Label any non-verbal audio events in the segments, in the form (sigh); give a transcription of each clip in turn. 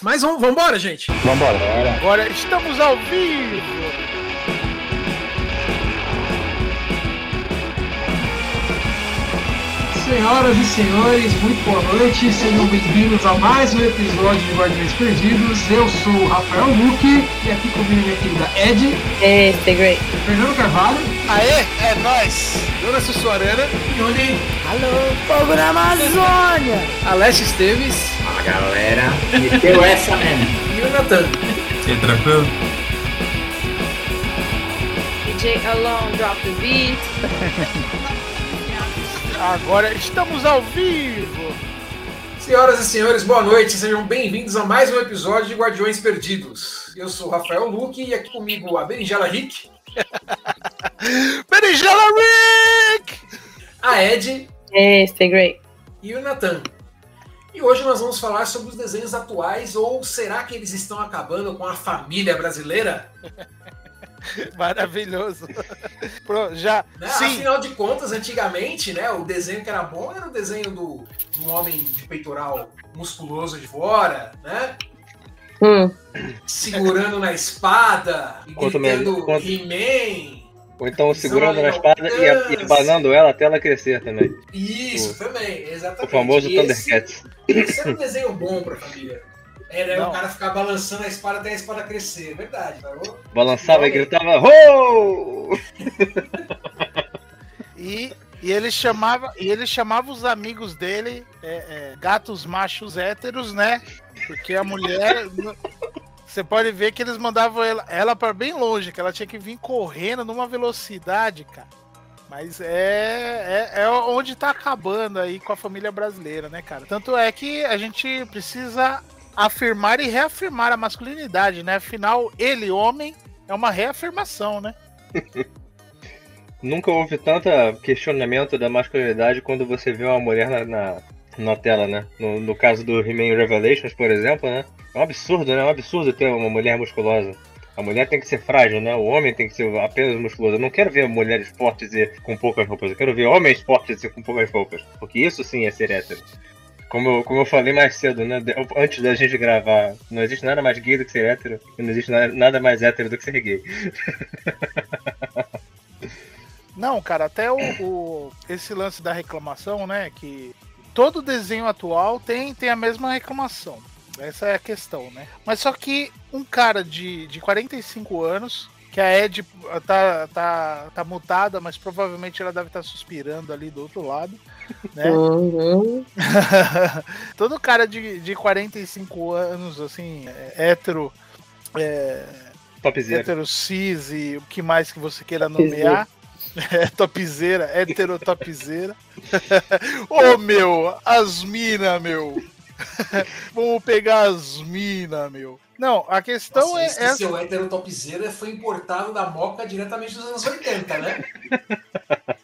Mas vamos embora, gente. Vambora. Agora estamos ao vivo. Senhoras e senhores, muito boa noite, sejam bem-vindos a mais um episódio de Guardiões Perdidos. Eu sou o Rafael Luque e aqui comigo minha querida Ed, Hey, stay great. Fernando Carvalho Aê, é nóis. Jonas Sussuarana, Yuri. Alô, povo da Amazônia! Alessio Esteves Fala galera. Meteu essa mesmo. e o Natan. E aí, tranquilo? DJ Alone, drop the beat. Agora estamos ao vivo. Senhoras e senhores, boa noite, sejam bem-vindos a mais um episódio de Guardiões Perdidos. Eu sou o Rafael Luque e aqui comigo a Berinjela Rick, (laughs) Berinjela Rick. a Ed Hey, stay great. e o Natan. E hoje nós vamos falar sobre os desenhos atuais ou será que eles estão acabando com a família brasileira? Maravilhoso. Pronto, já. Né? Sim. Afinal de contas, antigamente, né, o desenho que era bom era o desenho do, do homem de peitoral musculoso de fora, né? Hum, Segurando na espada e Quanto gritando He-Man. Ou então segurando na espada e, a- e abanando ela até ela crescer também. Isso, O- também, exatamente. O famoso esse- Thundercats. Esse era um desenho bom pra família. Era Não. o cara ficar balançando a espada até a espada crescer. Verdade, tá bom? Balançava e gritava Ho! (laughs) E, e ele chamava e ele chamava os amigos dele é, é, gatos machos héteros, né? Porque a mulher você pode ver que eles mandavam ela, ela para bem longe, que ela tinha que vir correndo numa velocidade, cara. Mas é, é, é onde tá acabando aí com a família brasileira, né, cara? Tanto é que a gente precisa afirmar e reafirmar a masculinidade, né? Afinal, ele, homem, é uma reafirmação, né? (laughs) Nunca houve tanto questionamento da masculinidade quando você vê uma mulher na, na, na tela, né? No, no caso do He-Man Revelations, por exemplo, né? É um absurdo, né? É um absurdo ter uma mulher musculosa. A mulher tem que ser frágil, né? O homem tem que ser apenas musculoso. Eu não quero ver mulheres fortes e com poucas roupas. Eu quero ver homens fortes e com poucas roupas. Porque isso sim é ser hétero. Como eu, como eu falei mais cedo, né? Antes da gente gravar, não existe nada mais gay do que ser hétero. E não existe nada, nada mais hétero do que ser gay. (laughs) Não, cara, até o, o- esse lance da reclamação, né? Que todo desenho atual tem, tem a mesma reclamação. Essa é a questão, né? Mas só que um cara de, de 45 anos, que a Ed tá, tá, tá mutada, mas provavelmente ela deve estar suspirando ali do outro lado, né? (laughs) uhum. (laughs) Todo cara de, de 45 anos, assim, é, hétero, é, Topzera. hétero cis e o que mais que você queira Topzera. nomear. (laughs) É, topzera, hétero topzera. Ô meu, as mina, meu. (laughs) Vamos pegar as mina, meu. Não, a questão Nossa, é esse essa. seu hétero topzera foi importado da Moca diretamente dos anos 80, né? (laughs)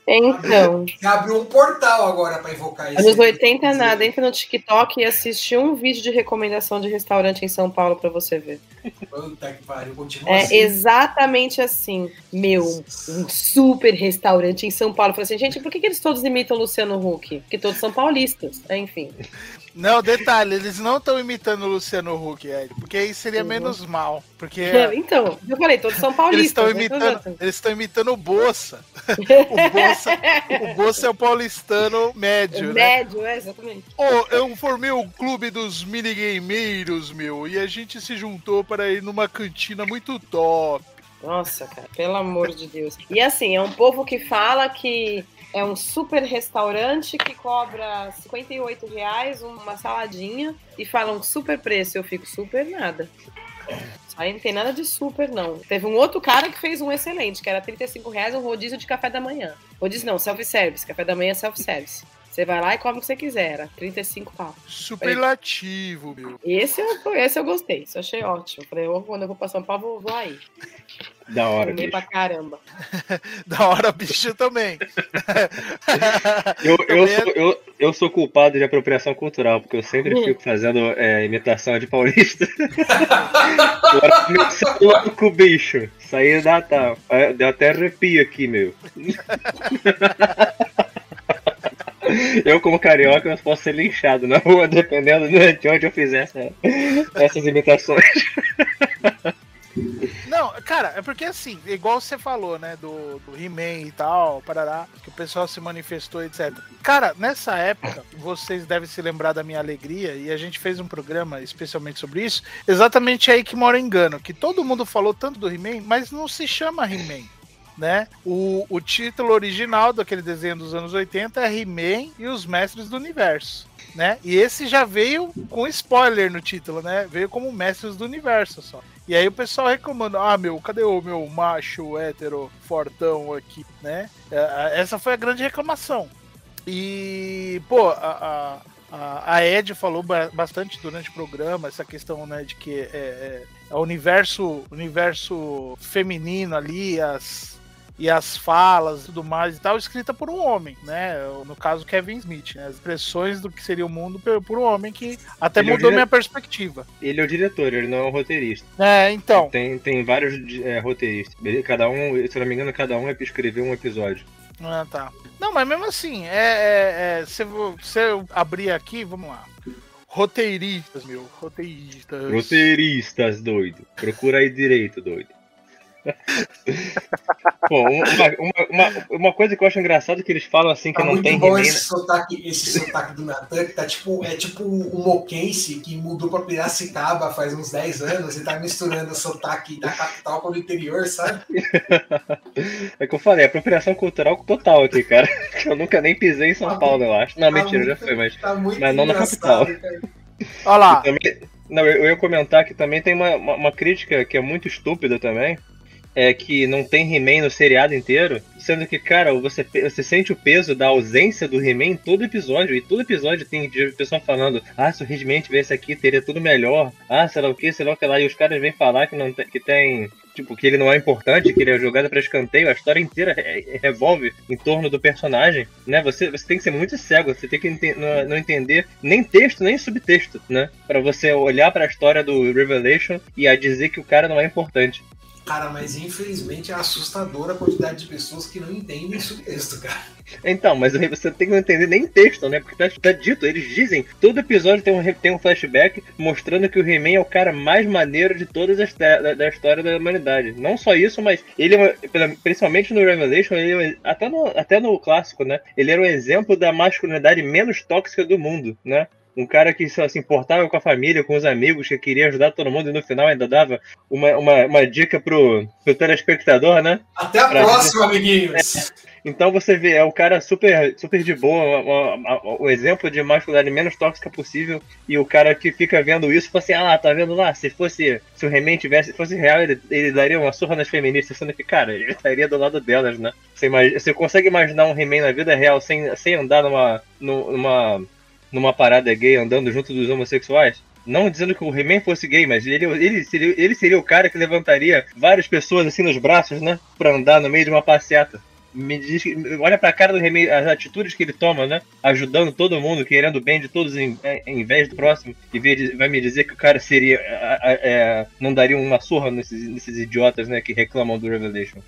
Então, Você abriu um portal agora pra invocar isso. anos 80 é nada. Entra no TikTok e assiste um vídeo de recomendação de restaurante em São Paulo pra você ver. Puta que pariu, continua É assim. exatamente assim. Meu, um super restaurante em São Paulo. Eu falei assim, gente, por que, que eles todos imitam o Luciano Huck? Porque todos são paulistas. É, enfim. Não, detalhe, eles não estão imitando o Luciano Huck, Ed, porque aí seria Uhum. menos mal. Porque Então, eu falei, todos são eles paulistas. estão né? imitando, eles estão imitando o Bolsa. (laughs) O Bolsa é o paulistano médio, né? Médio, é, exatamente. Ô, eu formei o clube dos minigameiros, meu, e a gente se juntou para ir numa cantina muito top. Nossa, cara, pelo amor de Deus. E assim, é um povo que fala que é um super restaurante que cobra 58 reais uma saladinha e fala um super preço. Eu fico super nada. Aí não tem nada de super, não. Teve um outro cara que fez um excelente, que era 35 reais um rodízio de café da manhã. Rodízio não, self-service. Café da manhã é self-service. Você vai lá e come o que você quiser. Era 35 pau. Superlativo, meu. Esse eu, esse eu gostei, isso eu achei ótimo. Falei, "Ô, quando eu vou pra São Paulo, vou, vou aí. Da hora, Comer bicho. pra caramba. (laughs) Da hora, bicho, também. (laughs) Eu, eu, é- sou, eu, eu sou culpado de apropriação cultural, porque eu sempre Hum. fico fazendo é, imitação de paulista. (laughs) Agora começou louco, bicho. Isso aí dá, tá. é, Deu até arrepio aqui, meu. Eu, como carioca, eu posso ser linchado na rua, dependendo de onde eu fizer essa- essas imitações. Cara, é porque assim, igual você falou, né, do, do He-Man e tal, parará, que o pessoal se manifestou, etc. Cara, nessa época, vocês devem se lembrar da minha alegria, e a gente fez um programa especialmente sobre isso, exatamente aí que mora o engano, que todo mundo falou tanto do He-Man, mas não se chama He-Man. Né? O, o título original daquele desenho dos anos 80 é He-Man e os Mestres do Universo. Né? E esse já veio com spoiler no título, né? Veio como Mestres do Universo só. E aí o pessoal reclamando, ah, meu, cadê o meu macho hétero fortão aqui, né? É, Essa foi a grande reclamação. E, pô, a, a, a- Ed falou ba- bastante durante o programa essa questão, né, de que é, é, é o universo, universo feminino ali, as, e as falas e tudo mais e tal, escrita por um homem, né? No caso, Kevin Smith, né? As expressões do que seria o mundo por, um homem que até Ele é mudou dire- minha perspectiva. Ele é o diretor, ele não é o roteirista. É, então. Tem, tem vários é, roteiristas. Cada um, se não me engano, cada um escreveu um episódio. Ah, tá. Não, mas mesmo assim, é, é, é, se, se eu abrir aqui, vamos lá. Roteiristas, meu. Roteiristas. Roteiristas, doido. Procura aí direito, doido. (laughs) Pô, uma, uma, uma, uma coisa que eu acho engraçado é que eles falam assim que Tá não muito tem bom esse sotaque, esse sotaque do Natan, que tá tipo, é tipo um moquense que mudou pra Piracicaba faz uns 10 anos e tá misturando o sotaque da capital com o interior, sabe? (laughs) É que eu falei, apropriação cultural total aqui, cara. (laughs) Eu nunca nem pisei em São Tá Paulo, eu acho. Não, Tá mentira, já muito- foi, mas. Tá muito Mas não na capital. cara. Olha lá. Também- não, eu eu ia comentar que também tem uma, uma, uma crítica que é muito estúpida também. É que não tem He-Man no seriado inteiro. Sendo que, cara, você, você sente o peso da ausência do He-Man em todo episódio. E todo episódio tem pessoa falando: Ah, se o He-Man tivesse aqui, teria tudo melhor. Ah, sei lá o que, sei lá o que lá. E os caras vêm falar que, não tem, que tem. Tipo, que ele não é importante, que ele é jogado pra escanteio. A história inteira re- revolve em torno do personagem, né? Você, você tem que ser muito cego. Você tem que ente- não, não entender nem texto, nem subtexto, né? Pra você olhar pra história do Revelation e a dizer que o cara não é importante. Cara, mas infelizmente é assustadora a quantidade de pessoas que não entendem isso texto, cara. Então, mas você tem que entender nem texto, né? Porque tá, tá dito, eles dizem, todo episódio tem um, tem um flashback mostrando que o He-Man é o cara mais maneiro de todas as da, da história da humanidade. Não só isso, mas ele, é principalmente no Revelation, ele, é um- até, no, até no clássico, né? Ele era o exemplo da masculinidade menos tóxica do mundo, né? Um cara que se importava com a família, com os amigos, que queria ajudar todo mundo e no final ainda dava uma, uma, uma dica pro, pro telespectador, né? Até a Pra- próxima, amiguinhos! Então você vê, é o cara super, super de boa, uma- uma- o exemplo de masculinidade menos tóxica possível, e o cara que fica vendo isso fala assim, ah lá, tá vendo lá, se fosse, se o He-Man tivesse, fosse real, ele, ele daria uma surra nas feministas, sendo que, cara, ele estaria do lado delas, né? Você, imagina, você consegue imaginar um He-Man na vida real sem, sem andar numa, nu- numa, numa parada gay, andando junto dos homossexuais? Não dizendo que o He-Man fosse gay, mas ele, ele, seria, ele seria o cara que levantaria várias pessoas assim nos braços, né? Pra andar no meio de uma passeata. Me diz, olha pra cara do He-Man, as atitudes que ele toma, né? Ajudando todo mundo, querendo o bem de todos em, em vez do próximo. E vê- vai me dizer que o cara seria. a- a- é, não daria uma surra nesses, nesses idiotas, né? Que reclamam do Revelation.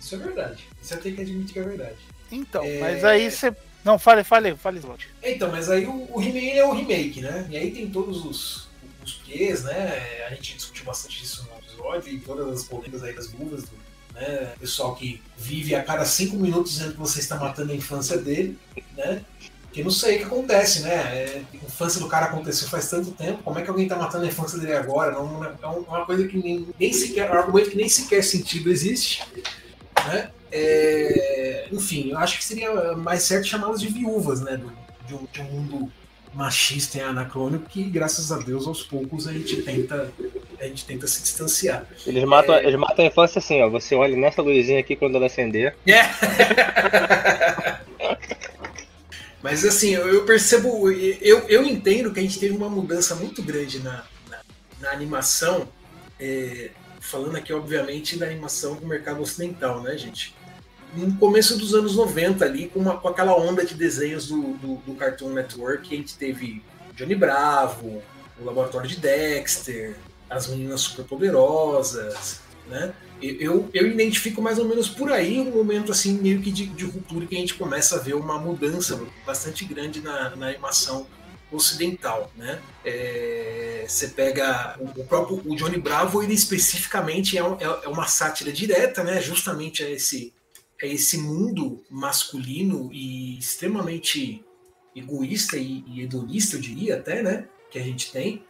Isso é verdade. Isso eu tenho que admitir que é verdade. Então, É. mas aí você. Não, fale, fale, fale, Slot. Então, mas aí o, o He-Man é o remake, né? E aí tem todos os, os quês, né? A gente discutiu bastante isso no episódio e todas as polêmicas aí das luvas, do, né? Pessoal que vive a cada cinco minutos dizendo que você está matando a infância dele, né? Que não sei o que acontece, né? É, a infância do cara aconteceu faz tanto tempo, como é que alguém tá matando a infância dele agora? Não, é uma coisa que nem, nem sequer, é um argumento que nem sequer sentido existe, né? É, enfim, eu acho que seria mais certo chamá-las de viúvas, né? do- de, um, de um mundo machista e anacrônico que, graças a Deus, aos poucos a gente tenta, a gente tenta se distanciar. Eles matam, eles matam a infância assim, ó. Você olha nessa luzinha aqui quando ela acender. Mas assim, eu eu percebo, eu, eu entendo que a gente teve uma mudança muito grande na, na, na animação, é, falando aqui, obviamente, da animação do mercado ocidental, né, gente? No começo dos anos 90 ali, com, uma- com aquela onda de desenhos do, do, do Cartoon Network, a gente teve Johnny Bravo, o Laboratório de Dexter, as Meninas Superpoderosas, né? Eu, eu identifico mais ou menos por aí um momento assim meio que de, de ruptura que a gente começa a ver uma mudança bastante grande na, na animação ocidental, né? É, você pega o, o, próprio o Johnny Bravo, ele especificamente é, é, é, uma sátira direta, né? Justamente a esse esse mundo masculino e extremamente egoísta e, e hedonista, eu diria até, né? Que a gente tem.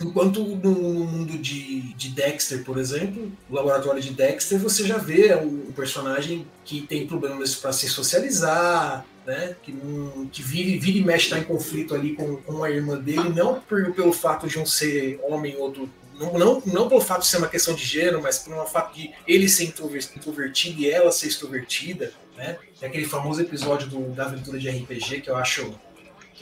Enquanto no mundo de, de, Dexter, por exemplo, o laboratório de Dexter, você já vê o, o personagem que tem problemas para se socializar, né? Que, que vive, vive e mexe, está em conflito ali com, com a irmã dele, não por, pelo fato de um ser homem e outro. Não, não, não pelo fato de ser uma questão de gênero, mas pelo fato de ele ser introvertido e ela ser extrovertida. Né? Aquele famoso episódio do, da aventura de RPG que eu acho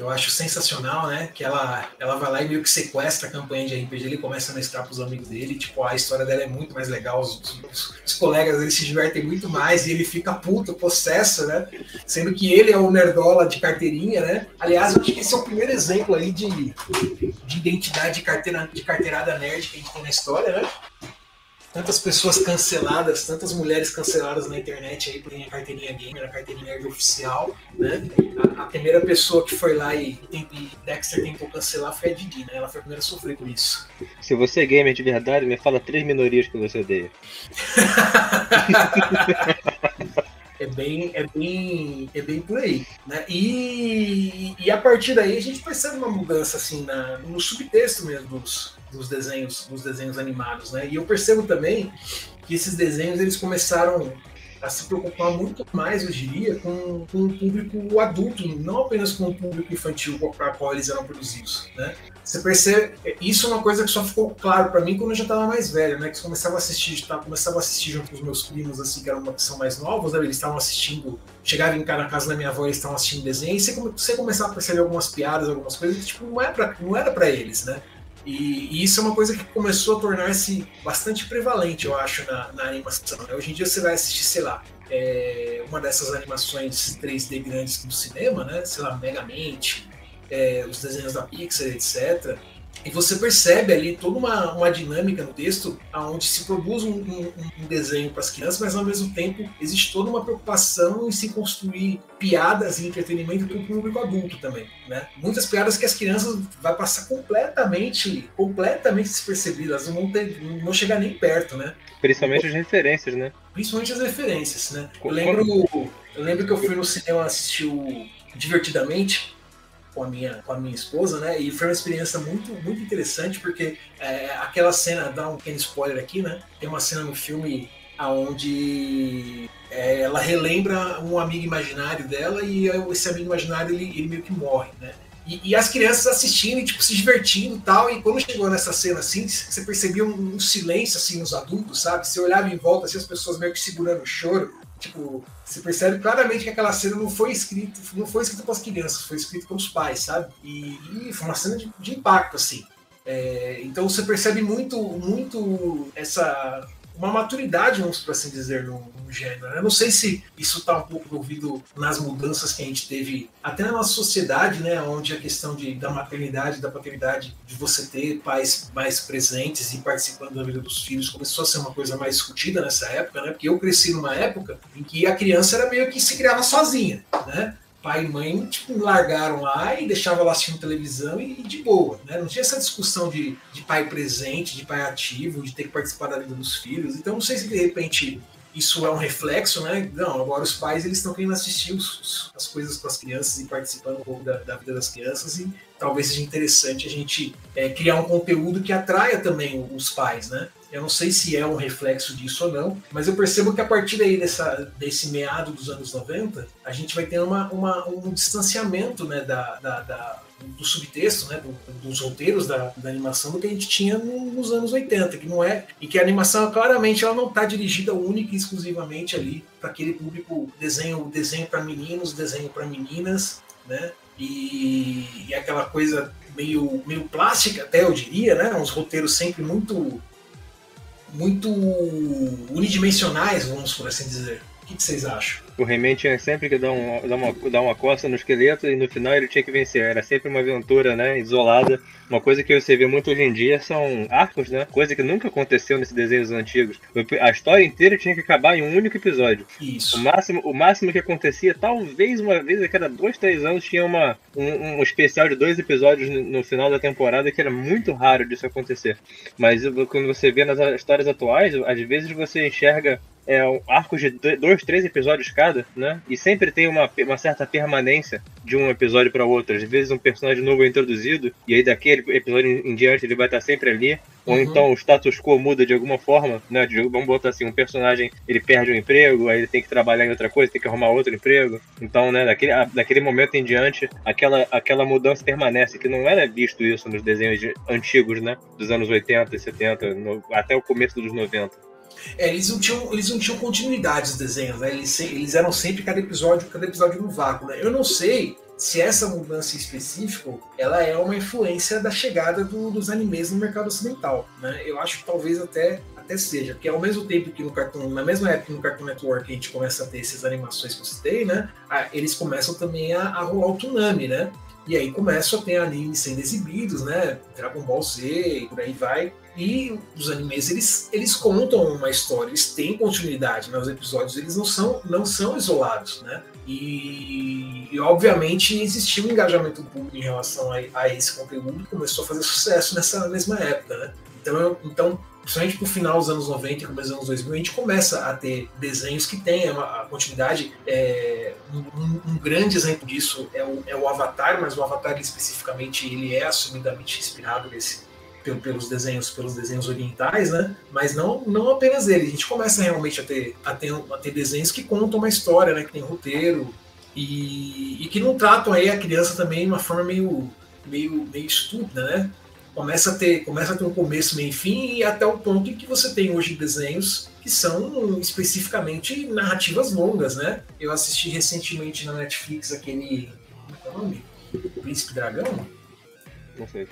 que eu acho sensacional, né? Que ela, ela vai lá e meio que sequestra a campanha de RPG, ele começa a mestrar pros amigos dele, tipo, a história dela é muito mais legal, os, os, os colegas eles se divertem muito mais e ele fica puto, possesso, né? Sendo que ele é o nerdola de carteirinha, né? Aliás, eu acho que esse é o primeiro exemplo aí de, de identidade de, carteira, de carteirada nerd que a gente tem na história, né? Tantas pessoas canceladas, tantas mulheres canceladas na internet aí por minha carteirinha gamer, a carteirinha nerd oficial, né? A, a, primeira pessoa que foi lá e, e Dexter tentou cancelar foi a Didi, né? Ela foi a primeira a sofrer com isso. Se você é gamer de verdade, me fala três minorias que você odeia. (laughs) é bem, é bem, é bem por aí, né? E, e a partir daí a gente percebe uma mudança assim na, no subtexto mesmo dos, dos desenhos, dos desenhos animados, né? E eu percebo também que esses desenhos eles começaram a se preocupar muito mais, eu diria, com, com o público adulto, não apenas com o público infantil para qual eles eram produzidos, né? Você percebe, isso é uma coisa que só ficou claro para mim quando eu já estava mais velho, né? Que começava a assistir, tá, começava a assistir junto com os meus primos, assim, que eram uma são mais novos, né? Eles estavam assistindo, chegavam em casa na casa da minha avó, eles estavam assistindo desenho, e você, você começava a perceber algumas piadas, algumas coisas que tipo, não, é pra, não era para eles, né? E, e, isso é uma coisa que começou a tornar-se bastante prevalente, eu acho, na, na animação. Né? Hoje em dia você vai assistir, sei lá, é, uma dessas animações 3D grandes do cinema, né? Sei lá, Megamente, é, os desenhos da Pixar, etc. E você percebe ali toda uma, uma dinâmica no texto, onde se produz um, um, um desenho para as crianças, mas ao mesmo tempo existe toda uma preocupação em se construir piadas e entretenimento para o público adulto também. Né? Muitas piadas que as crianças vai passar completamente, completamente despercebidas, não ter, não chegar nem perto, né? Principalmente as referências, né? Principalmente as referências, né? Eu lembro, eu lembro que eu fui no cinema assistir o Divertidamente, com a minha, com a minha esposa, né? E foi uma experiência muito, muito interessante, porque é, aquela cena, dá um pequeno spoiler aqui, né? Tem uma cena no filme onde é, ela relembra um amigo imaginário dela e esse amigo imaginário ele, ele meio que morre, né? E, e, as crianças assistindo e tipo, se divertindo e tal. E quando chegou nessa cena assim, você percebia um, um, silêncio assim nos adultos, sabe? Você olhava em volta, assim, as pessoas meio que segurando o choro. Tipo, você percebe claramente que aquela cena não foi escrita, não foi escrita para as crianças, foi escrita pelos pais, sabe? E, e foi uma cena de, de impacto, assim. É, então você percebe muito, muito essa uma maturidade, vamos por assim dizer, no, no gênero. Eu não sei se isso está um pouco envolvido nas mudanças que a gente teve até na nossa sociedade, né, onde a questão de, da maternidade, da paternidade, de você ter pais mais presentes e participando da vida dos filhos, começou a ser uma coisa mais discutida nessa época, né, porque eu cresci numa época em que a criança era meio que se criava sozinha, né, pai e mãe tipo, largaram lá e deixavam lá assistindo televisão e, de boa. Né? Não tinha essa discussão de, de pai presente, de pai ativo, de ter que participar da vida dos filhos. Então não sei se de repente isso é um reflexo, né? Não, agora os pais eles estão querendo assistir os, as coisas com as crianças e participando um pouco da, da, vida das crianças e talvez seja interessante a gente é, criar um conteúdo que atraia também os pais, né? Eu não sei se é um reflexo disso ou não, mas eu percebo que a partir aí dessa, desse meado dos anos 90, a gente vai ter uma, uma um distanciamento né, da, da, da do subtexto, né, do, dos roteiros da, da, animação do que a gente tinha nos anos 80, que não é e que a animação claramente ela não está dirigida única e exclusivamente ali para aquele público desenho desenho para meninos, desenho para meninas, né? E, e aquela coisa meio meio plástica até eu diria, né? Uns roteiros sempre muito muito unidimensionais, vamos por assim dizer. Que, que vocês acham? O He-Man tinha sempre que dar, um, dar, uma, dar uma costa no esqueleto e no final ele tinha que vencer. Era sempre uma aventura, né? Isolada. Uma coisa que você vê muito hoje em dia são arcos, né? Coisa que nunca aconteceu nesses desenhos antigos. A história inteira tinha que acabar em um único episódio. Isso. O máximo, o máximo que acontecia, talvez uma vez a cada dois, três anos, tinha uma, um, um especial de dois episódios no, no final da temporada, que era muito raro disso acontecer. Mas quando você vê nas histórias atuais, às vezes você enxerga é, arcos de dois, três episódios cada, né? E sempre tem uma, uma certa permanência de um episódio para outro. Às vezes um personagem novo é introduzido e aí daquele episódio em, diante ele vai estar sempre ali. Ou Uhum. então o status quo muda de alguma forma, né? De- vamos botar assim, um personagem ele perde o emprego, aí ele tem que trabalhar em outra coisa, tem que arrumar outro emprego. Então, né, daquele, a- daquele momento em diante, aquela, aquela mudança permanece, que não era visto isso nos desenhos de- antigos, né? Dos anos 80 e 70, no- até o começo dos 90. É, eles não tinham, eles não tinham continuidade os desenhos, né? Eles, eles eram sempre cada episódio, cada episódio no vácuo, né? Eu não sei se essa mudança em específico ela é uma influência da chegada do- dos animes no mercado ocidental, né? Eu acho que talvez até até seja, porque ao mesmo tempo que no Cartoon, na mesma época que no Cartoon Network a gente começa a ter essas animações que eu citei, né? eles começam também a, a rolar o Tsunami, né? E aí começam a ter animes sendo exibidos, né? Dragon Ball Z e por aí vai. E os animes, eles, eles contam uma história, eles têm continuidade, né? Os episódios, eles não são, não são isolados, né? E, e, obviamente existia um engajamento público em relação a, a esse conteúdo que começou a fazer sucesso nessa mesma época, né? Então, então principalmente pro final dos anos 90 e começo dos anos 2000, a gente começa a ter desenhos que têm uma, a continuidade. é, um, um- grande exemplo disso é o, é o Avatar, mas o Avatar especificamente ele é assumidamente inspirado nesse, pelos desenhos pelos desenhos orientais, né? Mas não, não apenas ele. A gente começa realmente a ter, a ter, a ter desenhos que contam uma história, né? Que tem roteiro e, e que não tratam aí a criança também de uma forma meio, meio, meio estúpida, né? Começa a, ter, começa a ter um começo, meio fim, e até o ponto em que você tem hoje desenhos que são especificamente narrativas longas, né? Eu assisti recentemente na Netflix aquele. Como é é o nome? Príncipe Dragão? Não sei.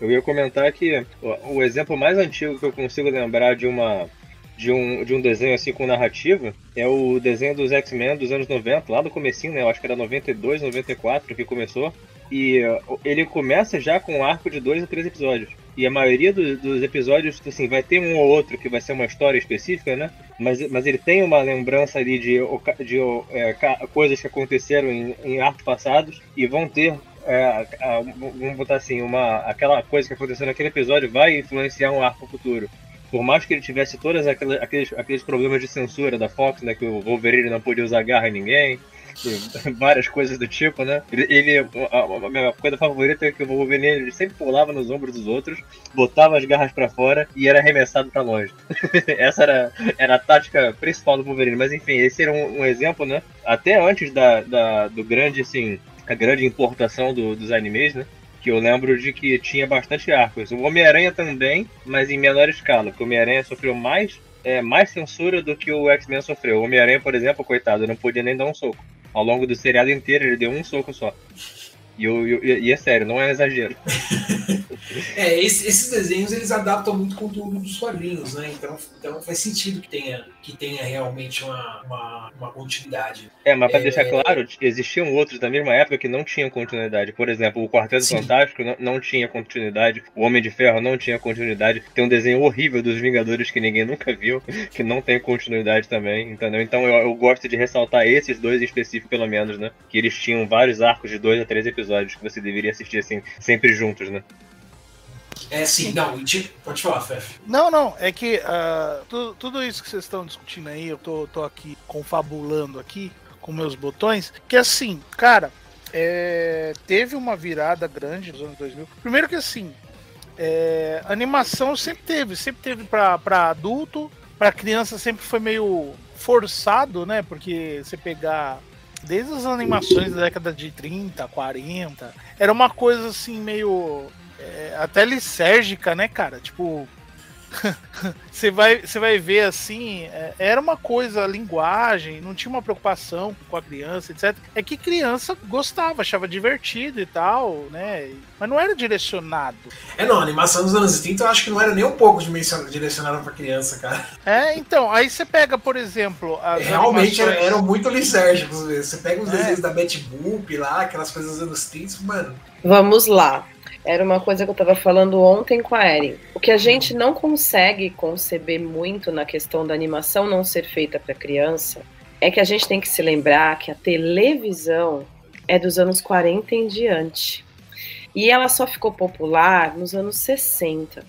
Eu ia comentar que o, exemplo mais antigo que eu consigo lembrar de uma de um, de um desenho assim com narrativa é o desenho dos X-Men dos anos 90, lá do comecinho, né? Eu acho que era 92, 94 que começou. E ele começa já com um arco de dois a três episódios. E a maioria do- dos episódios, assim, vai ter um ou outro que vai ser uma história específica, né? Mas, mas ele tem uma lembrança ali de, oca- de é, coisas que aconteceram em, em arcos passados e vão ter é, a- vamos botar assim, uma, aquela coisa que aconteceu naquele episódio vai influenciar um arco futuro. Por mais que ele tivesse todos aqueles, aqueles, problemas de censura da Fox, né, que o Wolverine não podia usar garra em ninguém, (laughs) várias coisas do tipo, né? Ele, ele- a, a minha coisa favorita é que o Wolverine ele sempre pulava nos ombros dos outros, botava as garras pra fora e era arremessado pra longe. (laughs) Essa era, era a tática principal do Wolverine. Mas enfim, esse era um, um exemplo, né? Até antes da, da- do grande, assim, a grande importação do- dos animes, né? Que eu lembro de que tinha bastante arcos. O Homem-Aranha também, mas em menor escala, porque o Homem-Aranha sofreu mais, é, mais censura do que o X-Men sofreu. O Homem-Aranha, por exemplo, coitado, não podia nem dar um soco. Ao longo do seriado inteiro, ele deu um soco só. E, eu- eu- e é sério, não é exagero. (laughs) É, esse- esses desenhos eles adaptam muito o conteúdo dos quadrinhos, né? Então, então faz sentido que tenha, que tenha realmente uma, uma, uma continuidade. É, mas pra É. deixar claro, existiam outros da mesma época que não tinham continuidade. Por exemplo, o Quarteto Sim. Fantástico não, não tinha continuidade, o Homem de Ferro não tinha continuidade. Tem um desenho horrível dos Vingadores que ninguém nunca viu, (laughs) que não tem continuidade também, entendeu? Então eu, eu gosto de ressaltar esses dois em específico, pelo menos, né? Que eles tinham vários arcos de dois a três episódios que você deveria assistir assim, sempre juntos, né? É, sim, não, tipo, pode falar, Fef. Não, não, é que ah, tu- tudo isso que vocês estão discutindo aí, eu tô, tô aqui confabulando aqui com meus botões, que assim, cara, é, teve uma virada grande nos anos 2000. Primeiro que assim, é, animação sempre teve, sempre teve pra, pra adulto, pra criança sempre foi meio forçado, né? Porque você pegar desde as animações da década de 30, 40, era uma coisa assim meio é, até lisérgica, né, cara? Tipo, (laughs) você vai, você vai ver assim, é, era uma coisa, linguagem, não tinha uma preocupação com a criança, etc. É que criança gostava, achava divertido e tal, né? Mas não era direcionado. É, não, a animação dos anos 70 eu acho que não era nem um pouco direcionada pra criança, cara. É, então, aí você pega, por exemplo. Realmente animações... eram muito lisérgicos. Você pega os é. desenhos da Betty Boop lá, aquelas coisas dos anos 30, mano. Vamos lá. Era uma coisa que eu estava falando ontem com a Erin. O que a gente não consegue conceber muito na questão da animação não ser feita para criança é que a gente tem que se lembrar que a televisão é dos anos 40 em diante. E ela só ficou popular nos anos 60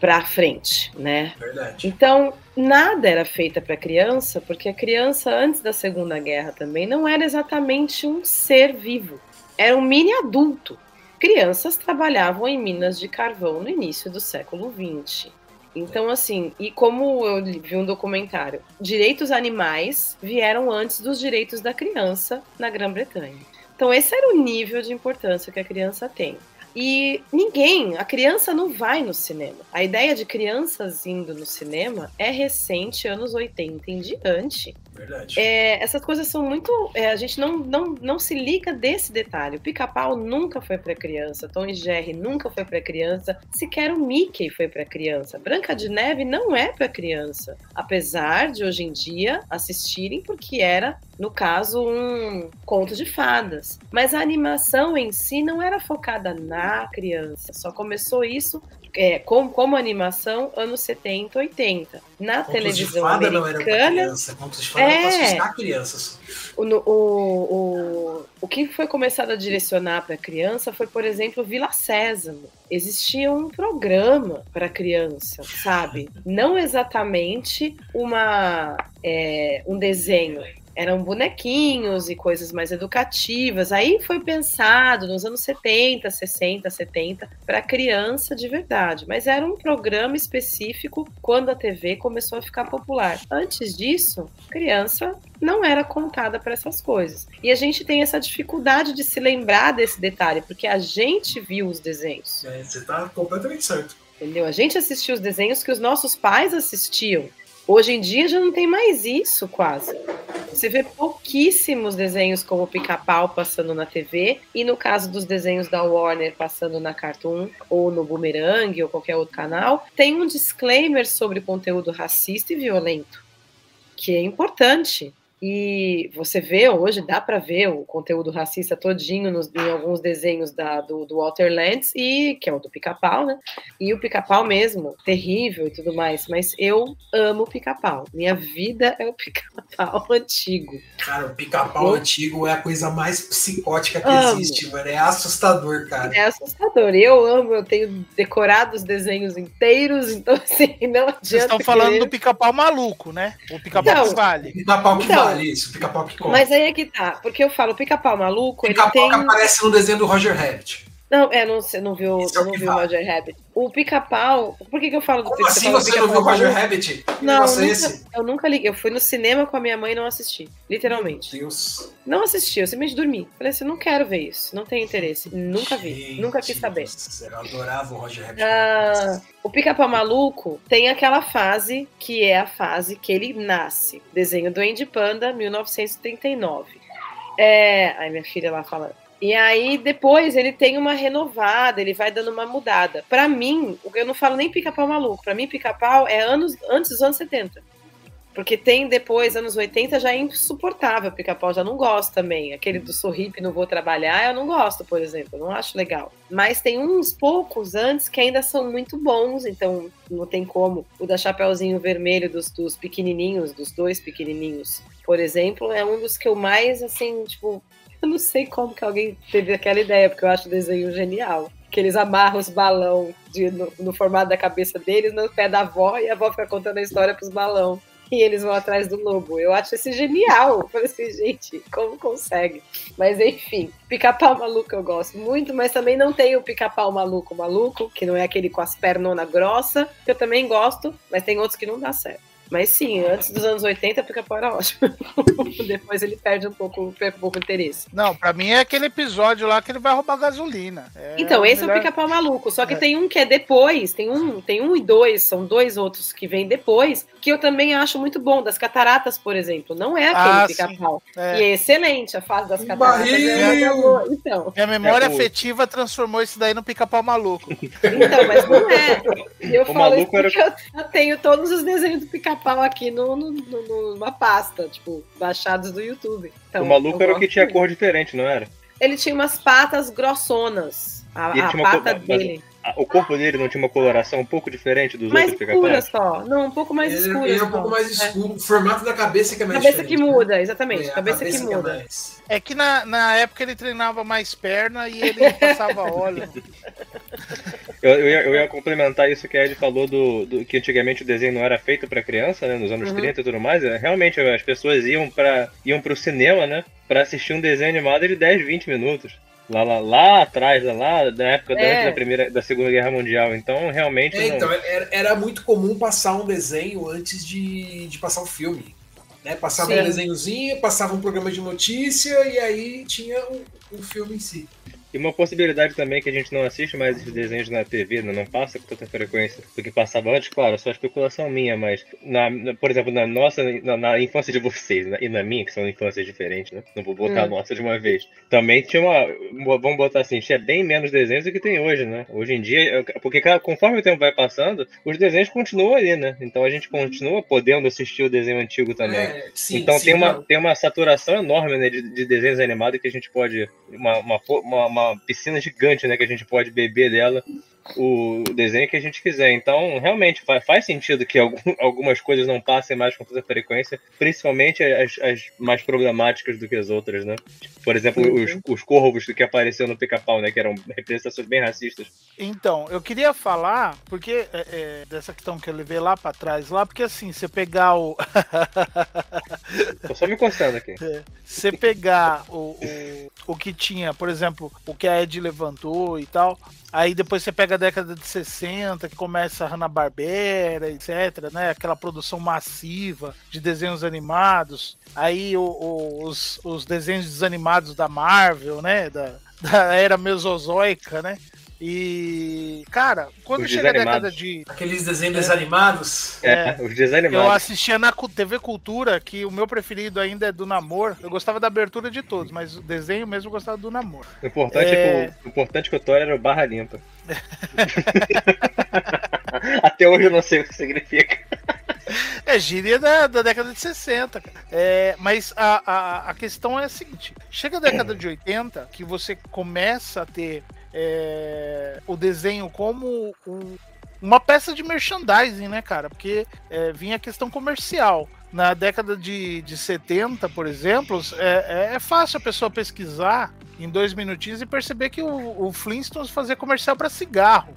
para frente, né? Verdade. Então, nada era feita para criança, porque a criança antes da Segunda Guerra também não era exatamente um ser vivo. Era um mini adulto. Crianças trabalhavam em minas de carvão no início do século XX. Então, assim, e como eu vi um documentário, direitos animais vieram antes dos direitos da criança na Grã-Bretanha. Então, esse era o nível de importância que a criança tem. E ninguém, a criança não vai no cinema. A ideia de crianças indo no cinema é recente, anos 80 em diante. Verdade. É, essas coisas são muito. É, a gente não, não, não se liga desse detalhe. O pica-pau nunca foi para criança, Tom e Jerry nunca foi para criança, sequer o Mickey foi para criança. Branca de Neve não é para criança, apesar de hoje em dia assistirem porque era no caso, um conto de fadas. Mas a animação em si não era focada na criança, só começou isso é, como, como animação anos 70, 80. Na Contos televisão de fada americana. Não era criança. Contos de fada é, assustar crianças. O, o, o, o que foi começado a direcionar para criança foi, por exemplo, Vila Sésamo. Existia um programa para criança, sabe? Não exatamente uma, é, um desenho, eram bonequinhos e coisas mais educativas. Aí foi pensado nos anos 70, 60, 70 para criança de verdade, mas era um programa específico quando a TV começou a ficar popular. Antes disso, criança não era contada para essas coisas. E a gente tem essa dificuldade de se lembrar desse detalhe, porque a gente viu os desenhos. É, você está completamente certo. Entendeu? A gente assistiu os desenhos que os nossos pais assistiam. Hoje em dia já não tem mais isso, quase. Você vê pouquíssimos desenhos como Pica-Pau passando na TV, e no caso dos desenhos da Warner passando na Cartoon, ou no Boomerang, ou qualquer outro canal, tem um disclaimer sobre conteúdo racista e violento, que é importante. E você vê hoje, dá para ver o conteúdo racista todinho nos, em alguns desenhos da, do, do Walter Lantz, e, que é o do pica-pau, né? E o pica-pau mesmo, terrível e tudo mais. Mas eu amo o pica-pau. Minha vida é o pica-pau (laughs) antigo. Cara, o pica-pau antigo é a coisa mais psicótica que amo. existe, mano. É assustador, cara. É assustador. Eu amo, eu tenho decorado os desenhos inteiros, então assim, não adianta. Vocês estão falando do pica-pau maluco, né? O pica-pau que vale. Pica-pau que então, vale vale isso, pica-pau que come. Mas aí é que tá, porque eu falo, pica-pau maluco, pica-pau ele tem... que aparece no desenho do Roger Rabbit. Não, é, não, você não viu, é não viu o Roger Rabbit. O pica-pau. Por que, que eu falo do pica-pau? assim você não viu o Roger Rabbit? Que não, é nunca, eu nunca liguei. Eu fui no cinema com a minha mãe e não assisti. Literalmente. Meu Deus. Não assisti, eu simplesmente dormi. Falei assim, não quero ver isso. Não tenho interesse. Nunca vi. Gente, nunca quis saber. Eu adorava o Roger Rabbit. Ah, o pica-pau maluco tem aquela fase que é a fase que ele nasce. Desenho do Andy Panda, 1939. É. Aí minha filha lá fala. E aí depois ele tem uma renovada, ele vai dando uma mudada. Para mim, eu não falo nem pica-pau maluco, para mim pica-pau é anos antes dos anos 70. Porque tem depois, anos 80, já é insuportável. Pica-pau já não gosto também. Aquele do Sorripe, não vou trabalhar, eu não gosto, por exemplo. Não acho legal. Mas tem uns poucos antes que ainda são muito bons, então não tem como. O da Chapeuzinho Vermelho, dos, dos pequenininhos, dos dois pequenininhos, por exemplo, é um dos que eu mais, assim, tipo, eu não sei como que alguém teve aquela ideia, porque eu acho o desenho genial. Que eles amarram os balão de, no, no, formato da cabeça deles no pé da avó e a avó fica contando a história pros balão. E eles vão atrás do lobo. Eu acho esse genial. Eu falei assim, gente, como consegue? Mas enfim, pica-pau maluco eu gosto muito, mas também não tem o pica-pau maluco maluco, que não é aquele com as pernonas grossas, que eu também gosto, mas tem outros que não dá certo. Mas sim, antes dos anos 80, pica-pau era ótimo. (laughs) Depois ele perde um pouco, perde um pouco o interesse. Não, pra mim é aquele episódio lá que ele vai roubar gasolina. É então, esse melhor- é o pica-pau maluco. Só que É. tem um que é depois, tem um, tem um e dois, são dois outros que vêm depois, que eu também acho muito bom, das cataratas, por exemplo. Não é aquele Ah, pica-pau. É. E é excelente a fase das cataratas. Barril! é. Então, Minha memória É, afetiva transformou isso daí no pica-pau maluco. então, mas não é. Eu O falo maluco isso era- porque eu, eu tenho todos os desenhos do pica-pau aqui no, no- no- numa pasta, tipo, baixados do YouTube. Então, o maluco era o que tinha cor diferente, não era? Ele tinha umas patas grossonas. A, a uma pata dele. O corpo dele não tinha uma coloração um pouco diferente dos Mais outros escura só. Não, um pouco mais ele, escura. ele é um pouco mais É. escuro. O formato da cabeça que é mais Cabeça que diferente, muda, exatamente. né? É, a cabeça, que é muda. mais- É que na, na época ele treinava mais perna e ele (laughs) passava óleo. Eu, eu, ia, eu ia complementar isso que a Ed falou do, do que antigamente o desenho não era feito pra criança, né? Nos anos Uhum. 30 e tudo mais. É, Realmente as pessoas iam para iam pro cinema, né? Pra assistir um desenho animado de 10, 20 minutos. Lá, lá, lá atrás, lá na época da- É. antes da primeira da Segunda Guerra Mundial. Então, realmente É, não- então, era, era muito comum passar um desenho antes de, de passar o filme. Né? Passava Sim. um desenhozinho, passava um programa de notícia e aí tinha o, o filme em si. E uma possibilidade também que a gente não assiste mais esses desenhos na TV, não passa com tanta frequência do que passava antes, claro, é só especulação minha, mas, na, na- por exemplo, na nossa, na, na infância de vocês né? e na minha, que são infâncias diferentes, né? Não vou botar a Hum. nossa de uma vez. Também tinha uma, vamos botar assim, tinha bem menos desenhos do que tem hoje, né? Hoje em dia, porque conforme o tempo vai passando, os desenhos continuam ali, né? Então a gente continua podendo assistir o desenho antigo também. É, sim, então sim, tem, uma, não. tem uma saturação enorme né, de, de desenhos animados que a gente pode. Uma, uma, uma, uma piscina gigante né, que a gente pode beber dela o desenho que a gente quiser. Então, realmente, faz, sentido que algum- (laughs) algumas coisas não passem mais com tanta frequência, principalmente as, as mais problemáticas do que as outras, né? Por exemplo, Uhum. os, os corvos que apareceram no pica-pau, né? Que eram representações bem racistas. Então, eu queria falar, porque é, é, dessa questão que eu levei lá pra trás, lá, porque assim, você pegar o. (laughs) Tô só me coçando aqui. Você pegar o, o, o que tinha, por exemplo, o que a Ed levantou e tal, aí depois você pega a década de 60, que começa a Hanna-Barbera, etc, né? Aquela produção massiva de desenhos animados. Aí o- o- os, os desenhos desanimados da Marvel, né? Da, (laughs) da era mesozoica, né? E, cara, quando Os chega a década de. Aqueles desenhos desanimados. É, É. os desanimados. Eu assistia na TV Cultura, que o meu preferido ainda é do Namor. Eu gostava da abertura de todos, mas o desenho mesmo eu gostava do Namor. O importante é, É. que o, o importante é que o Thor era o barra limpa. (laughs) Até hoje eu não sei o que significa. É gíria da, da década de 60. cara. É, mas a, a, a questão é a seguinte: chega a década de 80, que você começa a ter é, o desenho como um- uma peça de merchandising, né, cara? Porque é, vinha a questão comercial. Na década de, de 70, por exemplo, é, é fácil a pessoa pesquisar em dois minutinhos e perceber que o, o Flintstones fazia comercial para cigarro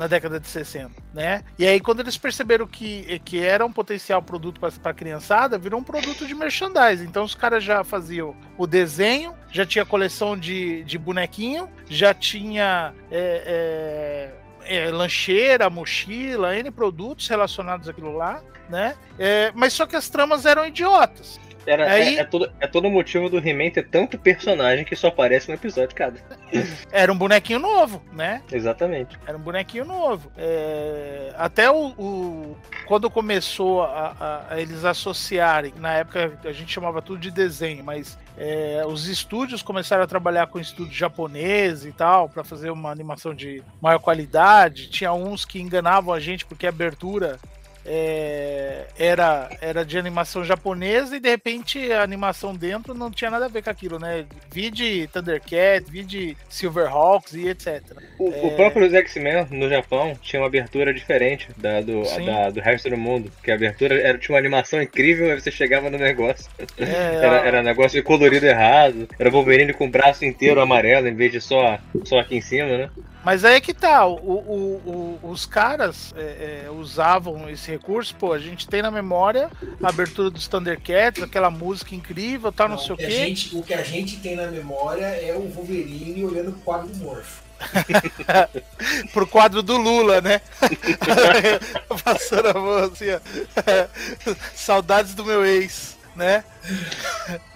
na década de 60, né? E aí quando eles perceberam que, que era um potencial produto para a criançada, virou um produto de merchandising. Então os caras já faziam o desenho, já tinha coleção de, de bonequinho, já tinha é, é, é, lancheira, mochila, N produtos relacionados àquilo lá, né? É, mas só que as tramas eram idiotas. Era, Aí- é, é todo, é todo o motivo do He-Man ter tanto personagem que só aparece um episódio cada. (laughs) Era um bonequinho novo, né? Exatamente. Era um bonequinho novo. É, até o, o- quando começou a, a- a eles associarem, na época a gente chamava tudo de desenho, mas é, os estúdios começaram a trabalhar com estúdio japonês e tal para fazer uma animação de maior qualidade. Tinha uns que enganavam a gente porque a abertura é, era, era de animação japonesa e de repente a animação dentro não tinha nada a ver com aquilo, né? Vi de Thundercat, vi de Silverhawks e etc. O, É. o próprio X-Men no Japão tinha uma abertura diferente da do, da- do resto do mundo. Que a abertura era, tinha uma animação incrível, aí você chegava no negócio. É, Era, era negócio de colorido errado. Era Wolverine com o braço inteiro amarelo em vez de só, só aqui em cima, né? Mas aí é que tá, o, o- o- os caras é, é, usavam esse recurso, pô, a gente tem na memória a abertura dos Thundercats, aquela música incrível, tal, não, sei o quê. gente, o que a gente tem na memória é o Wolverine olhando pro quadro do Morph. (laughs) pro quadro do Lula, né? (laughs) (laughs) Passando a mão assim, ó. Saudades do meu ex, né?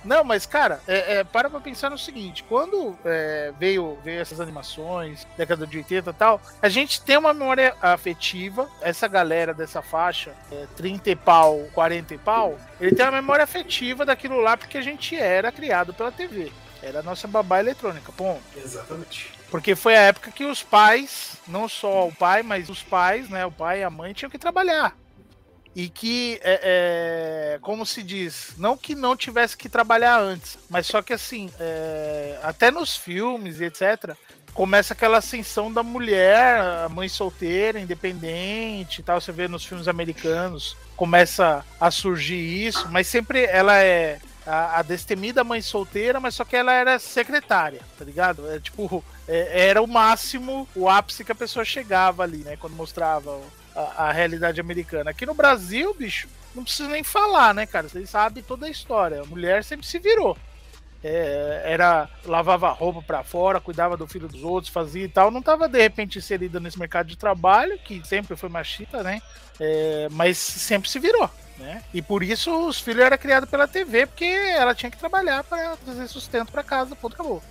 Não, mas cara, é, é, para pra pensar no seguinte: quando é, veio, veio essas animações, década de 80 e tal, a gente tem uma memória afetiva. Essa galera dessa faixa, é, 30 e pau, 40 e pau, ele tem uma memória afetiva daquilo lá porque a gente era criado pela TV. Era a nossa babá eletrônica, ponto. Exatamente. Porque foi a época que os pais, não só o pai, mas os pais, né? O pai e a mãe tinham que trabalhar. E que, é, é, como se diz, não que não tivesse que trabalhar antes, mas só que assim, é, até nos filmes e etc., começa aquela ascensão da mulher, a mãe solteira, independente e tal. Você vê nos filmes americanos, começa a surgir isso, mas sempre ela é a, a destemida mãe solteira, mas só que ela era secretária, tá ligado? É tipo, é, era o máximo, o ápice que a pessoa chegava ali, né? Quando mostrava a, realidade americana. Aqui no Brasil, bicho, não precisa nem falar, né, cara? Vocês sabem toda a história. A mulher sempre se virou. É, era lavava roupa para fora, cuidava do filho dos outros, fazia e tal. Não estava de repente inserida nesse mercado de trabalho, que sempre foi machista, né? É, mas sempre se virou. Né? E por isso os filhos eram criados pela TV, porque ela tinha que trabalhar para trazer sustento para casa, ponto, acabou.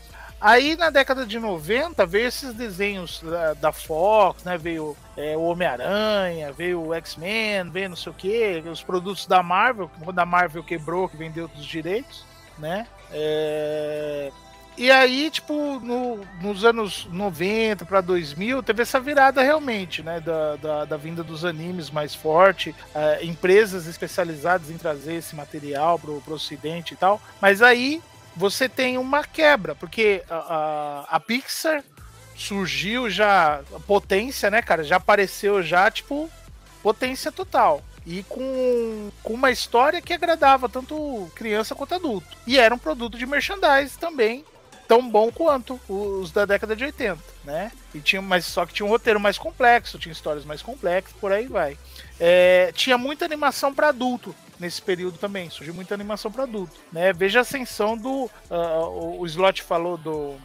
Aí na década de 90 veio esses desenhos da, da Fox, né? Veio é, o Homem-Aranha, veio o X-Men, veio não sei o que, os produtos da Marvel, quando a Marvel quebrou, que vendeu os direitos, né? É... E aí, tipo, no, nos anos 90 para 2000, teve essa virada realmente, né? Da, da, da vinda dos animes mais forte, uh, empresas especializadas em trazer esse material pro, pro ocidente e tal. Mas aí você tem uma quebra, porque a, a, a Pixar surgiu já, potência, né, cara? Já apareceu já, tipo, potência total e com, com uma história que agradava tanto criança quanto adulto. E era um produto de merchandise também, tão bom quanto os da década de 80, né? E tinha, mas só que tinha um roteiro mais complexo, tinha histórias mais complexas, por aí vai. É, tinha muita animação para adulto nesse período também, surgiu muita animação para adulto, né? Veja a ascensão do uh, o Slot falou do